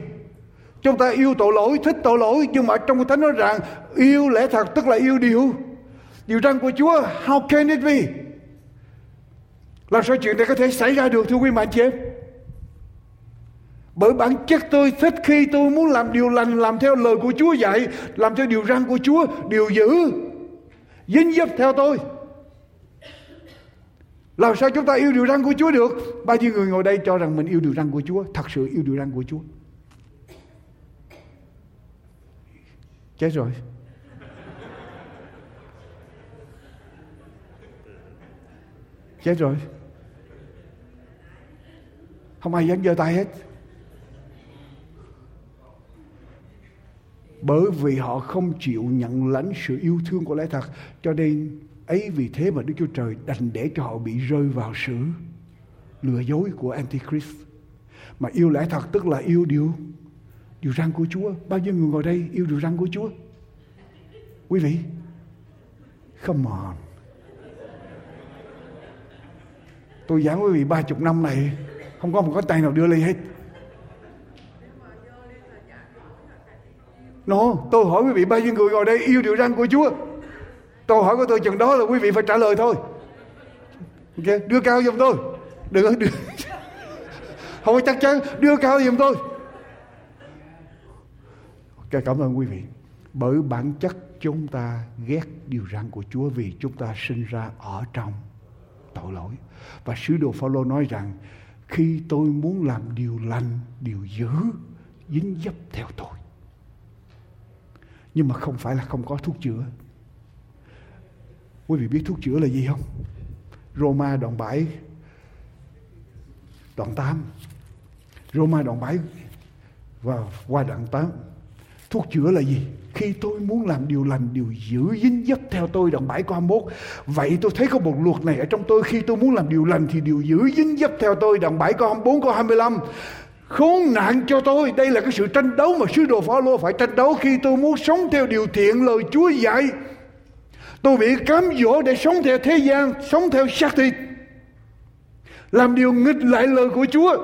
Chúng ta yêu tội lỗi, thích tội lỗi. Nhưng mà trong thánh nói rằng yêu lẽ thật tức là yêu điều. Điều răn của Chúa. How can it be? Làm sao chuyện này có thể xảy ra được thưa quý mạnh chị em? Bởi bản chất tôi thích khi tôi muốn làm điều lành, làm theo lời của Chúa dạy, làm theo điều răn của Chúa, điều giữ, dính dấp theo tôi. Làm sao chúng ta yêu điều răn của Chúa được? Bao nhiêu người ngồi đây cho rằng mình yêu điều răn của Chúa, thật sự yêu điều răn của Chúa. Chết rồi. Chết rồi. Không ai dám giơ tay hết. Bởi vì họ không chịu nhận lãnh sự yêu thương của lẽ thật. Cho nên, ấy vì thế mà Đức Chúa Trời đành để cho họ bị rơi vào sự lừa dối của Antichrist. Mà yêu lẽ thật tức là yêu điều điều răn của Chúa. Bao nhiêu người ngồi đây yêu điều răn của Chúa? Quý vị, come on. Tôi giảng quý vị ba chục năm này, không có một cái tay nào đưa ly hết. Nó, tôi hỏi quý vị bao nhiêu người ngồi đây yêu điều răn của Chúa? Câu hỏi của tôi chừng đó là quý vị phải trả lời thôi. Ok, đưa cao giùm tôi. Đừng đưa. Không có chắc chắn, đưa cao giùm tôi. Ok, cảm ơn quý vị. Bởi bản chất chúng ta ghét điều răn của Chúa vì chúng ta sinh ra ở trong tội lỗi. Và sứ đồ Phaolô nói rằng khi tôi muốn làm điều lành điều dữ dính dấp theo tôi nhưng mà không phải là không có thuốc chữa. Quý vị biết thuốc chữa là gì không? Roma đoạn 7 đoạn 8 Roma đoạn 7 và qua đoạn 8 thuốc chữa là gì? Khi tôi muốn làm điều lành, điều giữ dính dấp theo tôi, đoạn 7 câu 21 vậy tôi thấy có một luật này ở trong tôi. Khi tôi muốn làm điều lành thì điều giữ dính dấp theo tôi, đoạn 7 câu 24 câu 25 khốn nạn cho tôi. Đây là cái sự tranh đấu mà sứ đồ Phaolô phải tranh đấu khi tôi muốn sống theo điều thiện lời Chúa dạy. Tôi bị cám dỗ để sống theo thế gian, sống theo xác thịt. Làm điều nghịch lại lời của Chúa.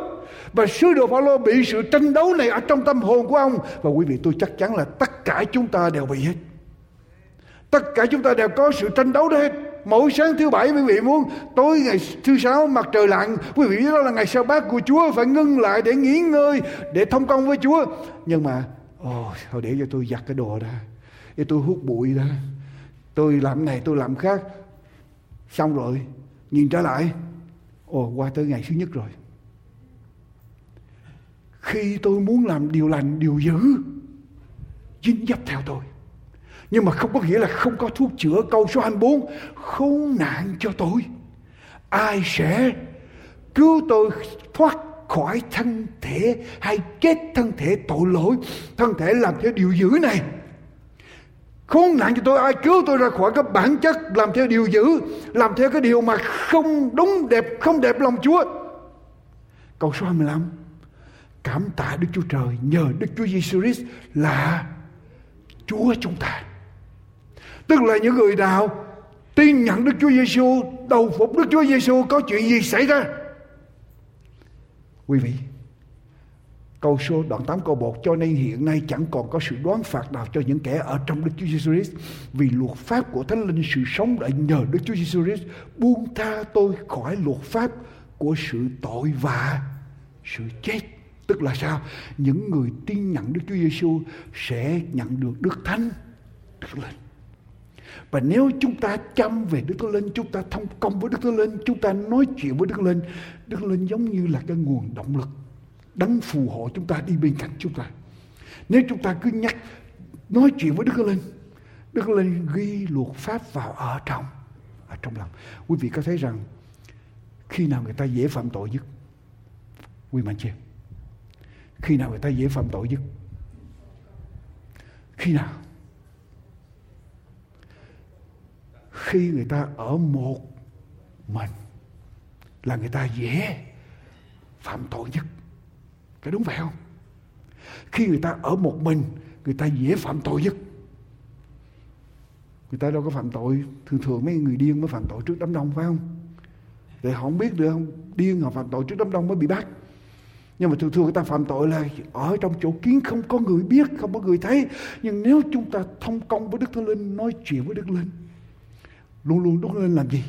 Và sứ đồ Phaolô bị sự tranh đấu này ở trong tâm hồn của ông. Và quý vị, tôi chắc chắn là tất cả chúng ta đều bị hết. Tất cả chúng ta đều có sự tranh đấu đó hết mỗi sáng thứ bảy quý vị muốn, tối ngày thứ sáu mặt trời lặn, quý vị biết đó là ngày sao bát của Chúa, phải ngưng lại để nghỉ ngơi, để thông công với Chúa. Nhưng mà ồ thôi để cho tôi giặt cái đồ ra, để tôi hút bụi ra. Tôi làm này, tôi làm khác. Xong rồi, nhìn trở lại. Ồ, qua tới ngày thứ nhất rồi. Khi tôi muốn làm điều lành, điều dữ, dính dấp theo tôi nhưng mà không có nghĩa là không có thuốc chữa câu số 24 khốn nạn cho tôi. Ai sẽ cứu tôi thoát khỏi thân thể hay chết thân thể tội lỗi? Thân thể làm theo điều dữ này. Khốn nạn cho tôi. Ai cứu tôi ra khỏi cái bản chất làm theo điều dữ? Làm theo cái điều mà không đúng đẹp, không đẹp lòng Chúa. Câu số 25 cảm tạ Đức Chúa Trời. Nhờ Đức Chúa Giêsu Christ là Chúa chúng ta. Tức là những người nào tin nhận Đức Chúa Giêsu, đầu phục Đức Chúa Giêsu có chuyện gì xảy ra? Quý vị, câu số đoạn 8 câu 1 cho nên hiện nay chẳng còn có sự đoán phạt nào cho những kẻ ở trong Đức Chúa Giêsu Christ vì luật pháp của Thánh Linh sự sống đã nhờ Đức Chúa Giêsu Christ buông tha tôi khỏi luật pháp của sự tội và sự chết. Tức là sao? Những người tin nhận Đức Chúa Giêsu sẽ nhận được Đức Thánh Đức Linh. Và nếu chúng ta chăm về Đức Thánh Linh, chúng ta thông công với Đức Thánh Linh, chúng ta nói chuyện với Đức Thánh Linh, Đức Thánh Linh giống như là cái nguồn động lực đấng phù hộ chúng ta đi bên cạnh chúng ta. Nếu chúng ta cứ nhắc nói chuyện với Đức Thánh Linh, Đức Thánh Linh ghi luật pháp vào ở trong ở trong lòng. Quý vị có thấy rằng khi nào người ta dễ phạm tội nhất? Quý mạnh chị Khi nào người ta dễ phạm tội nhất? Khi nào? Khi người ta ở một mình là người ta dễ phạm tội nhất. Cái đúng vậy không? Khi người ta ở một mình, người ta dễ phạm tội nhất. Người ta đâu có phạm tội, thường thường mấy người điên mới phạm tội trước đám đông, phải không? Để họ không biết được không? Điên họ phạm tội trước đám đông mới bị bắt. Nhưng mà thường thường người ta phạm tội là ở trong chỗ kiến không có người biết, không có người thấy. Nhưng nếu chúng ta thông công với đức thánh linh, nói chuyện với đức linh luôn luôn đốt lên làm gì?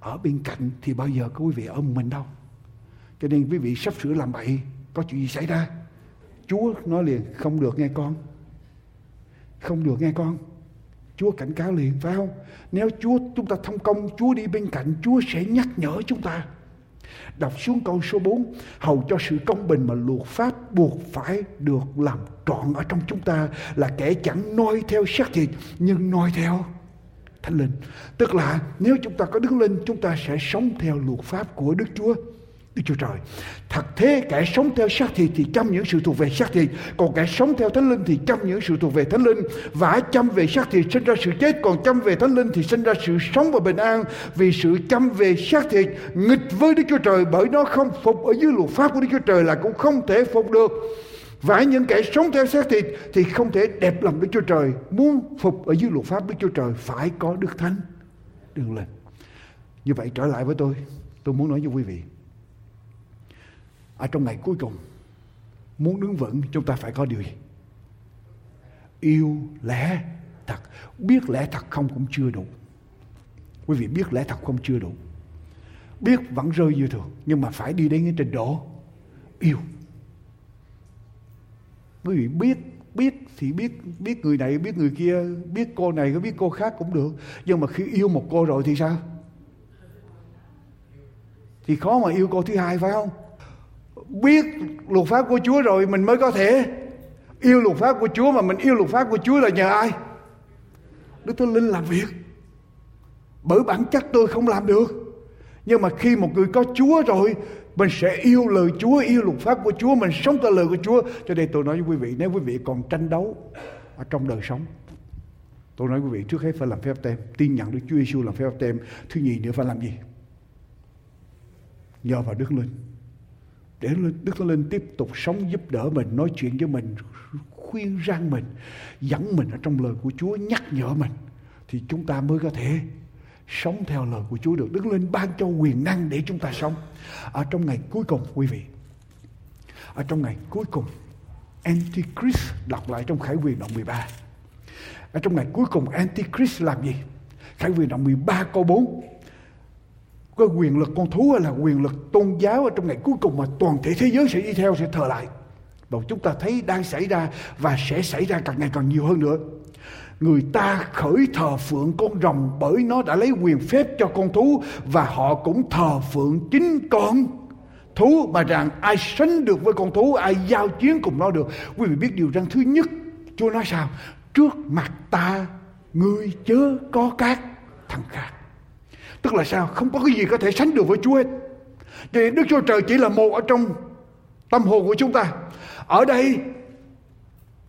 Ở bên cạnh thì bao giờ có quý vị ở một mình đâu. Cho nên quý vị sắp sửa làm bậy, có chuyện gì xảy ra? Chúa nói liền, không được nghe con. Không được nghe con. Chúa cảnh cáo liền, phải không? Nếu chúa, chúng ta thông công, chúa đi bên cạnh, chúa sẽ nhắc nhở chúng ta. Đọc xuống câu số 4 Hầu cho sự công bình mà luật pháp buộc phải được làm trọn ở trong chúng ta Là kẻ chẳng noi theo xác thịt, Nhưng noi theo Thánh Linh. Tức là nếu chúng ta có Đức Linh, chúng ta sẽ sống theo luật pháp của Đức Chúa. Đức Chúa Trời. Thật thế kẻ sống theo xác thịt thì chăm những sự thuộc về xác thịt. Còn kẻ sống theo thánh linh thì chăm những sự thuộc về thánh linh. Và chăm về xác thịt sinh ra sự chết. Còn chăm về thánh linh thì sinh ra sự sống và bình an. Vì sự chăm về xác thịt nghịch với Đức Chúa Trời. Bởi nó không phục ở dưới luật pháp của Đức Chúa Trời là cũng không thể phục được. Và những kẻ sống theo xác thịt thì không thể đẹp lòng Đức Chúa Trời. Muốn phục ở dưới luật pháp Đức Chúa Trời phải có Đức Thánh. Đừng lên. Như vậy trở lại với tôi. Tôi muốn nói với quý vị. Ở trong ngày cuối cùng. Muốn đứng vững, chúng ta phải có điều gì? Yêu lẽ thật. Biết lẽ thật không cũng chưa đủ. Quý vị biết lẽ thật không chưa đủ. Biết vẫn rơi như thường. Nhưng mà phải đi đến cái trình độ yêu quý vị biết biết thì biết biết người này, biết người kia, biết cô này có biết cô khác cũng được nhưng mà khi yêu một cô rồi thì sao thì khó mà yêu cô thứ hai, phải không biết luật pháp của Chúa rồi mình mới có thể yêu luật pháp của Chúa mà mình yêu luật pháp của Chúa là nhờ ai? Đức Thánh Linh làm việc. Bởi bản chất tôi không làm được. Nhưng mà khi một người có Chúa rồi mình sẽ yêu lời Chúa, yêu luật pháp của Chúa, mình sống theo lời của Chúa. Cho nên tôi nói với quý vị, nếu quý vị còn tranh đấu ở trong đời sống, tôi nói quý vị trước hết phải làm phép tem, tin nhận Đức Chúa Giêsu làm phép tem. Thứ nhì nữa phải làm gì? Nhờ vào Đức Linh để Đức Thánh Linh tiếp tục sống giúp đỡ mình, nói chuyện với mình, khuyên răng mình, dẫn mình ở trong lời của Chúa, nhắc nhở mình thì chúng ta mới có thể sống theo lời của Chúa được. Đức Linh ban cho quyền năng để chúng ta sống. Ở trong ngày cuối cùng quý vị, ở trong ngày cuối cùng, Antichrist đọc lại trong Khải quyền đoạn 13. Ở trong ngày cuối cùng Antichrist làm gì? Khải quyền đoạn 13 câu 4 cái quyền lực con thú hay là quyền lực tôn giáo ở trong ngày cuối cùng mà toàn thể thế giới sẽ đi theo sẽ thờ lại và chúng ta thấy đang xảy ra và sẽ xảy ra càng ngày càng nhiều hơn nữa người ta khởi thờ phượng con rồng bởi nó đã lấy quyền phép cho con thú và họ cũng thờ phượng chính con thú mà rằng ai sánh được với con thú, ai giao chiến cùng nó được quý vị biết điều rằng thứ nhất, chúa nói sao trước mặt ta ngươi chớ có các thằng khác Tức là sao? Không có cái gì có thể sánh được với Chúa hết. Vì Đức Chúa Trời chỉ là một ở trong tâm hồn của chúng ta. Ở đây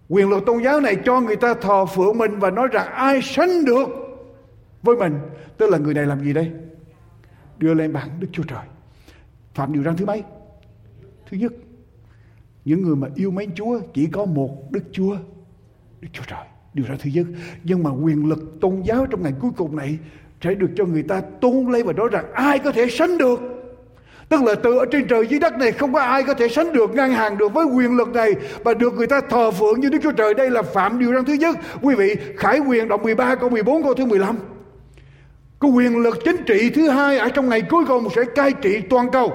quyền lực tôn giáo này cho người ta thờ phượng mình và nói rằng ai sánh được với mình. Tức là người này làm gì đây? Đưa lên bảng Đức Chúa Trời. Phạm điều răn thứ mấy? Thứ nhất, những người mà yêu mến Chúa chỉ có một Đức Chúa, Đức Chúa Trời. Điều ra thứ nhất. Nhưng mà quyền lực tôn giáo trong ngày cuối cùng này sẽ được cho người ta tôn lên và nói rằng ai có thể sánh được Tức là từ ở trên trời dưới đất này không có ai có thể sánh được ngang hàng được với quyền lực này và được người ta thờ phượng như Đức Chúa Trời. Đây là phạm điều răn thứ nhất. Quý vị, Khải quyền đoạn 13 câu 14 câu thứ 15. Cái quyền lực chính trị thứ hai ở trong ngày cuối cùng sẽ cai trị toàn cầu.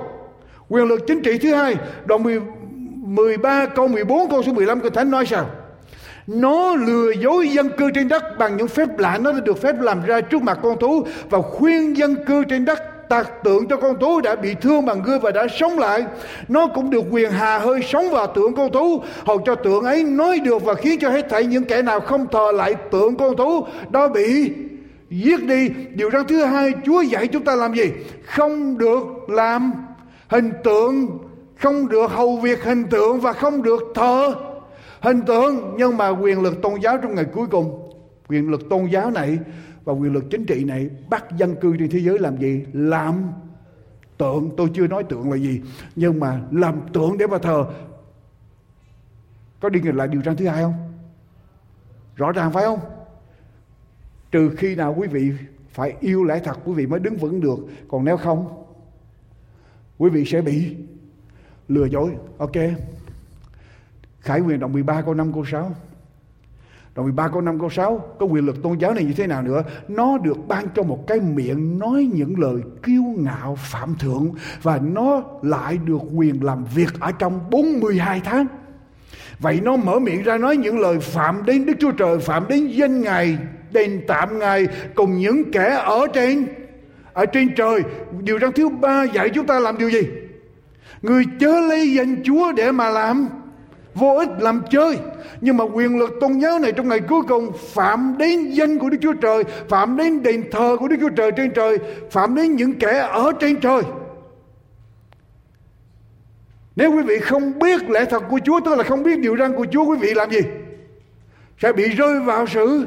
Quyền lực chính trị thứ hai đoạn 13 câu 14 câu số 15 Kinh Thánh nói sao? Nó lừa dối dân cư trên đất bằng những phép lạ nó đã được phép làm ra trước mặt con thú và khuyên dân cư trên đất tạc tượng cho con thú đã bị thương bằng gươm và đã sống lại. Nó cũng được quyền hà hơi sống vào tượng con thú hầu cho tượng ấy nói được và khiến cho hết thảy những kẻ nào không thờ lại tượng con thú đó bị giết đi. Điều răn thứ hai Chúa dạy chúng ta làm gì? Không được làm hình tượng, không được hầu việc hình tượng và không được thờ hình tượng nhưng mà quyền lực tôn giáo trong ngày cuối cùng quyền lực tôn giáo này và quyền lực chính trị này bắt dân cư trên thế giới làm gì? Làm. Tượng, tôi chưa nói tượng là gì, nhưng mà làm tượng để mà thờ. Có đi ngược lại điều răn thứ hai không? Rõ ràng phải không? Trừ khi nào quý vị phải yêu lẽ thật, quý vị mới đứng vững được. Còn nếu không, quý vị sẽ bị lừa dối. Ok. Khải quyền đoạn 13 câu 5 câu 6. Đoạn 13 câu 5 câu 6 Có quyền lực tôn giáo này như thế nào nữa? Nó được ban cho một cái miệng Nói những lời kiêu ngạo, phạm thượng, Và nó lại được quyền làm việc Ở trong 42 tháng. Vậy nó mở miệng ra nói những lời phạm đến Đức Chúa Trời, Phạm đến danh Ngài, Đền tạm Ngài, Cùng những kẻ ở trên Ở trên trời. Điều răn thứ ba dạy chúng ta làm điều gì? Người chớ lấy danh Chúa để mà làm vô ích làm chơi. Nhưng mà quyền lực tôn giáo này trong ngày cuối cùng phạm đến danh của Đức Chúa Trời, phạm đến đền thờ của Đức Chúa Trời trên trời, phạm đến những kẻ ở trên trời. Nếu quý vị không biết lẽ thật của Chúa, tức là không biết điều răn của Chúa, quý vị làm gì? Sẽ bị rơi vào sự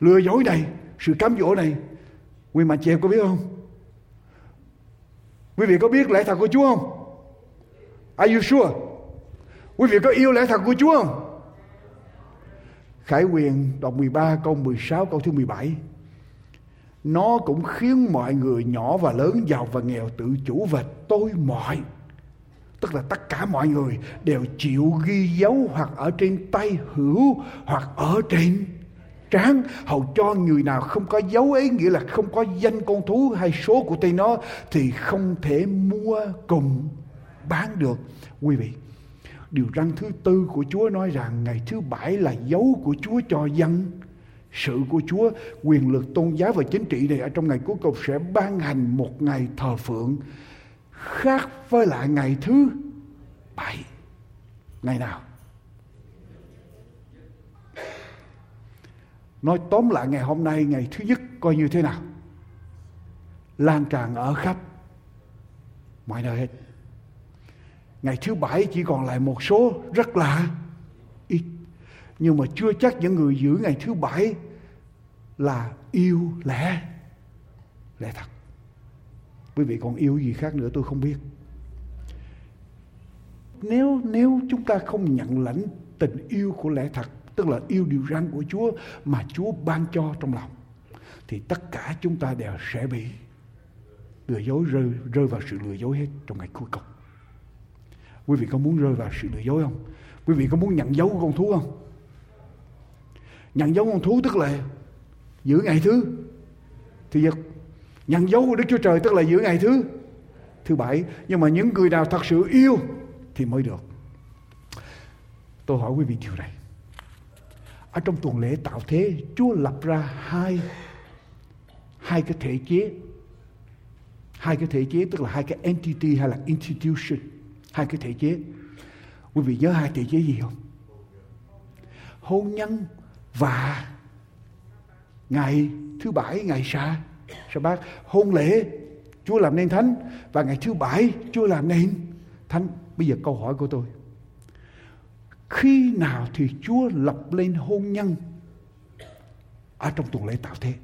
lừa dối này, sự cám dỗ này. Quý mà chị em có biết không? Quý vị có biết lẽ thật của Chúa không? Are you sure? Quý vị có yêu lẽ thật của Chúa không? Khải quyền đoạn 13 câu 16 câu thứ 17 Nó cũng khiến mọi người nhỏ và lớn giàu và nghèo, tự chủ và tôi mọi. Tức là tất cả mọi người đều chịu ghi dấu hoặc ở trên tay hữu hoặc ở trên tráng hầu cho người nào không có dấu ấy, nghĩa là không có danh con thú hay số của tay nó, thì không thể mua cùng bán được. Quý vị Điều răn thứ tư của Chúa nói rằng ngày thứ bảy là dấu của Chúa cho dân. Sự của Chúa, quyền lực tôn giáo và chính trị này ở trong ngày cuối cùng sẽ ban hành một ngày thờ phượng khác với lại ngày thứ bảy. Ngày nào? Nói tóm lại ngày hôm nay ngày thứ nhất coi như thế nào? Lan tràn ở khắp mọi nơi hết ngày thứ bảy chỉ còn lại một số, rất là ít. Nhưng mà chưa chắc những người giữ ngày thứ bảy là yêu lẽ lẽ thật. Quý vị còn yêu gì khác nữa tôi không biết. Nếu nếu chúng ta không nhận lãnh tình yêu của lẽ thật, tức là yêu điều răn của Chúa mà Chúa ban cho trong lòng, thì tất cả chúng ta đều sẽ bị lừa dối, rơi rơi vào sự lừa dối hết trong ngày cuối cùng quý vị có muốn rơi vào sự lừa dối không? Quý vị có muốn nhận dấu của con thú không? Nhận dấu con thú tức là giữ ngày thứ thứ nhất. Nhận dấu của đức chúa trời tức là giữ ngày thứ thứ bảy. Nhưng mà những người nào thật sự yêu thì mới được. Tôi hỏi quý vị điều này. Ở trong tuần lễ tạo thế, chúa lập ra hai hai cái thể chế. Hai cái thể chế tức là hai cái entity hay là institution hai cái thể chế. Quý vị nhớ hai thể chế gì không? Hôn nhân và ngày thứ bảy, ngày sa sa bát hôn lễ, Chúa làm nên thánh, và ngày thứ bảy, Chúa làm nên thánh. Bây giờ câu hỏi của tôi. Khi nào thì Chúa lập lên hôn nhân ở trong tuần lễ tạo thế?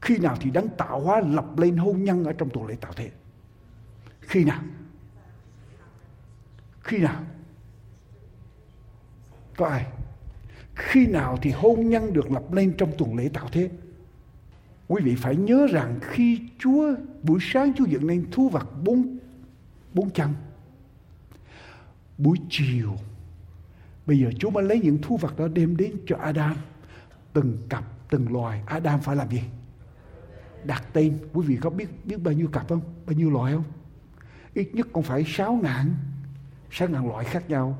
Khi nào thì đấng tạo hóa lập lên hôn nhân ở trong tuần lễ tạo thế? Khi nào? Khi nào? Có ai? Khi nào thì hôn nhân được lập lên trong tuần lễ tạo thế? Quý vị phải nhớ rằng khi Chúa, buổi sáng Chúa dựng nên thu vật bốn bốn chân. Buổi chiều, bây giờ Chúa mới lấy những thu vật đó đem đến cho Adam. Từng cặp, từng loài. Adam phải làm gì? Đặt tên. Quý vị có biết biết bao nhiêu cặp không? Bao nhiêu loài không? Ít nhất cũng phải sáu ngàn sáu ngàn loại khác nhau.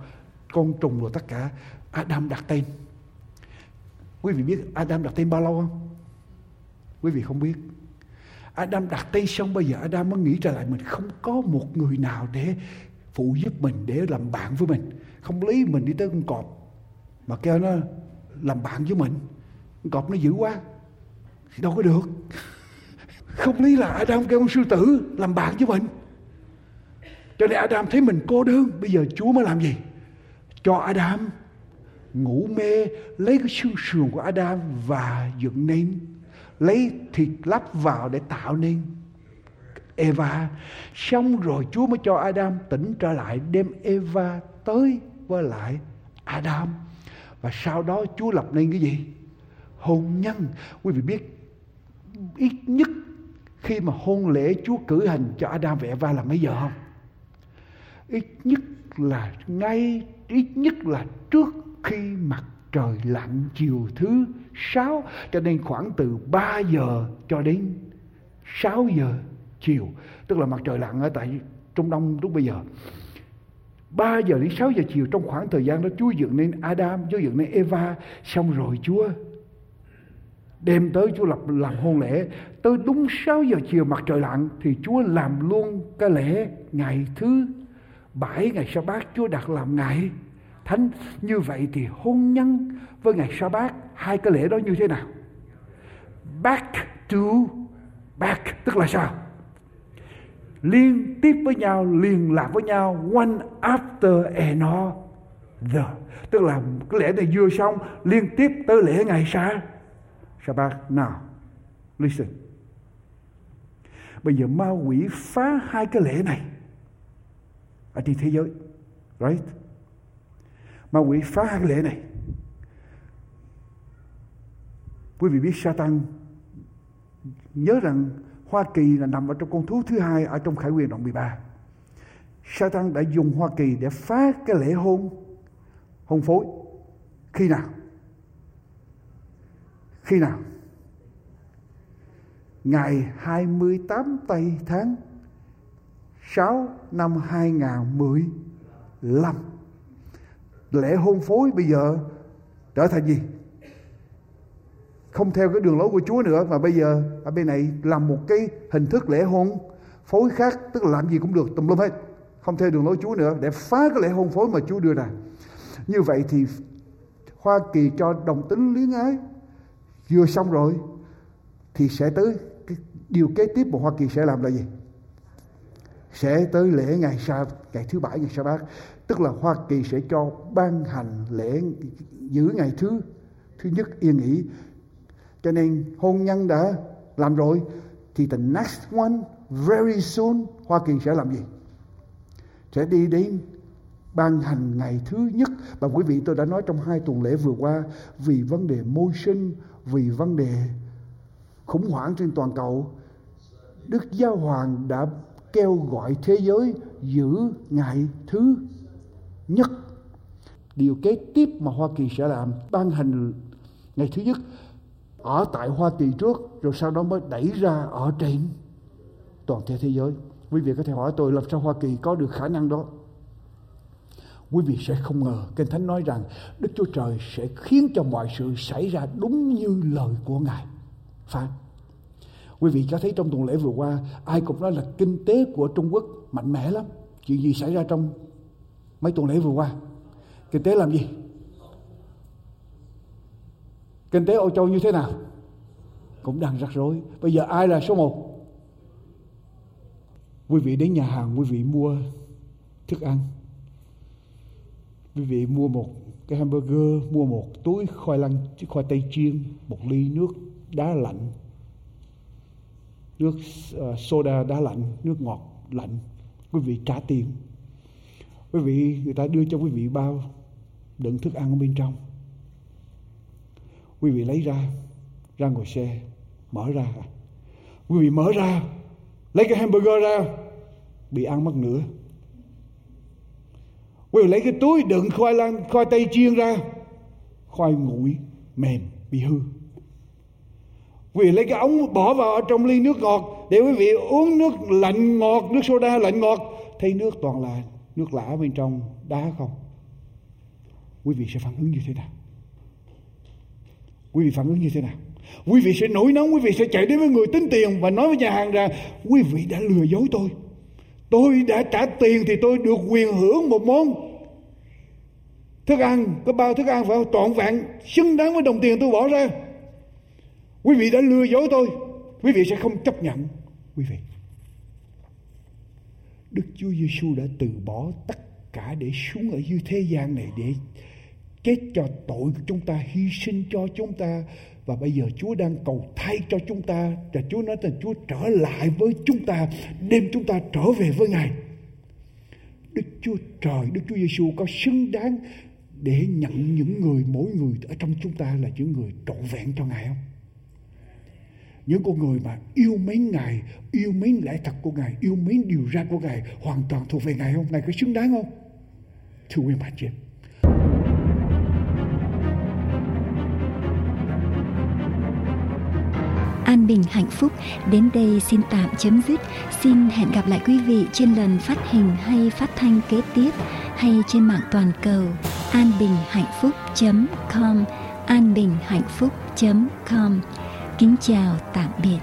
Con trùng rồi tất cả. Adam đặt tên. Quý vị biết Adam đặt tên bao lâu không? Quý vị không biết. Adam đặt tên xong bây giờ Adam mới nghĩ trở lại mình. Không có một người nào để phụ giúp mình, để làm bạn với mình. Không lý mình đi tới con cọp mà kêu nó làm bạn với mình. Con cọp nó dữ quá. Thì đâu có được. Không lý là Adam kêu con sư tử làm bạn với mình cho nên Adam thấy mình cô đơn, bây giờ Chúa mới làm gì? Cho Adam ngủ mê, lấy cái xương sườn của Adam và dựng nên, lấy thịt lắp vào để tạo nên Eva. Xong rồi Chúa mới cho Adam tỉnh trở lại, đem Eva tới với lại Adam. Và sau đó Chúa lập nên cái gì? Hôn nhân. Quý vị biết, ít nhất khi mà hôn lễ Chúa cử hành cho Adam và Eva là mấy giờ không? Ít nhất là ngay, ít nhất là trước khi mặt trời lặn chiều thứ sáu. Cho nên khoảng từ 3 giờ cho đến 6 giờ chiều. Tức là mặt trời lặn ở tại Trung Đông lúc bây giờ. 3 giờ đến 6 giờ chiều trong khoảng thời gian đó, Chúa dựng nên Adam, Chúa dựng nên Eva. Xong rồi Chúa đem tới, Chúa lập làm hôn lễ. Tới đúng 6 giờ chiều mặt trời lặn thì Chúa làm luôn cái lễ ngày thứ bảy ngày sa bát Chúa đặt làm ngày thánh, như vậy thì hôn nhân với ngày sa bát hai cái lễ đó như thế nào? Back to back, tức là sao? Liên tiếp với nhau liền lạc với nhau, one after another. Tức là cái lễ này vừa xong, liên tiếp tới lễ ngày sa sa bát nào, listen. Bây giờ ma quỷ phá hai cái lễ này ở trên thế giới right ma quỷ phá hai lệ lễ này quý vị biết Satan nhớ rằng Hoa Kỳ là nằm ở trong con thú thứ hai ở trong Khải quyền đoạn 13. Satan đã dùng Hoa Kỳ để phá cái lễ hôn hôn phối. Khi nào? Khi nào? Ngày 28 tây tháng 6 năm 2015. Lễ hôn phối bây giờ trở thành gì? không theo cái đường lối của Chúa nữa, mà bây giờ ở bên này làm một cái hình thức lễ hôn phối khác, tức là làm gì cũng được, tùm lum hết không theo đường lối Chúa nữa, để phá cái lễ hôn phối mà Chúa đưa ra như vậy thì Hoa Kỳ cho đồng tính luyến ái vừa xong rồi thì sẽ tới cái điều kế tiếp mà Hoa Kỳ sẽ làm là gì sẽ tới lễ ngày sa, ngày thứ bảy, ngày sa bát tức là Hoa Kỳ sẽ cho ban hành lễ giữ ngày thứ thứ nhất yên nghỉ. Cho nên hôn nhân đã làm rồi, thì the next one, very soon, Hoa Kỳ sẽ làm gì? Sẽ đi đến ban hành ngày thứ nhất. Và quý vị, tôi đã nói trong hai tuần lễ vừa qua, vì vấn đề môi sinh, vì vấn đề khủng hoảng trên toàn cầu, Đức Giáo Hoàng đã kêu gọi thế giới giữ ngày thứ nhất. Điều kế tiếp mà Hoa Kỳ sẽ làm, ban hành ngày thứ nhất ở tại Hoa Kỳ trước, rồi sau đó mới đẩy ra ở trên toàn thể thế giới. Quý vị có thể hỏi tôi làm sao Hoa Kỳ có được khả năng đó? Quý vị sẽ không ngờ, Kinh Thánh nói rằng Đức Chúa Trời sẽ khiến cho mọi sự xảy ra đúng như lời của Ngài. Phải quý vị có thấy trong tuần lễ vừa qua, ai cũng nói là kinh tế của Trung Quốc mạnh mẽ lắm. Chuyện gì xảy ra trong mấy tuần lễ vừa qua? Kinh tế làm gì? Kinh tế Âu Châu như thế nào? Cũng đang rắc rối. Bây giờ ai là số một? Quý vị đến nhà hàng, quý vị mua thức ăn. Quý vị mua một cái hamburger, mua một túi khoai lang, khoai tây chiên, một ly nước đá lạnh nước ờ, soda đá lạnh, nước ngọt lạnh, quý vị trả tiền. Quý vị, người ta đưa cho quý vị bao đựng thức ăn ở bên trong. Quý vị lấy ra ra ngồi xe, mở ra. Quý vị mở ra, lấy cái hamburger ra, bị ăn mất nửa. Quý vị lấy cái túi đựng khoai lang, khoai tây chiên ra, khoai nguội mềm, bị hư quý vị lấy cái ống bỏ vào trong ly nước ngọt, để quý vị uống nước lạnh ngọt, nước soda lạnh ngọt, thấy nước toàn là nước lã bên trong đá không? Quý vị sẽ phản ứng như thế nào? Quý vị phản ứng như thế nào? Quý vị sẽ nổi nóng, quý vị sẽ chạy đến với người tính tiền và nói với nhà hàng rằng, quý vị đã lừa dối tôi. Tôi đã trả tiền thì tôi được quyền hưởng một món thức ăn. Có bao thức ăn phải trọn vẹn, xứng đáng với đồng tiền tôi bỏ ra quý vị đã lừa dối tôi quý vị sẽ không chấp nhận quý vị Đức Chúa Giêsu đã từ bỏ tất cả để xuống ở dưới thế gian này để chết cho tội của chúng ta, hy sinh cho chúng ta và bây giờ Chúa đang cầu thay cho chúng ta và Chúa nói rằng Chúa trở lại với chúng ta, đem chúng ta trở về với Ngài. Đức Chúa Trời, Đức Chúa Giêsu có xứng đáng để nhận những người mỗi người ở trong chúng ta là những người trọn vẹn cho Ngài không? Những con người mà yêu mến Ngài, yêu mến lẽ thật của Ngài, yêu mến điều ra của Ngài hoàn toàn thuộc về Ngài không? Ngài có xứng đáng không? Thưa quý bà chị em. An Bình hạnh phúc đến đây xin tạm chấm dứt. Xin hẹn gặp lại quý vị trên lần phát hình hay phát thanh kế tiếp hay trên mạng toàn cầu an bình hạnh phúc com an bình hạnh phúc com Kính chào tạm biệt.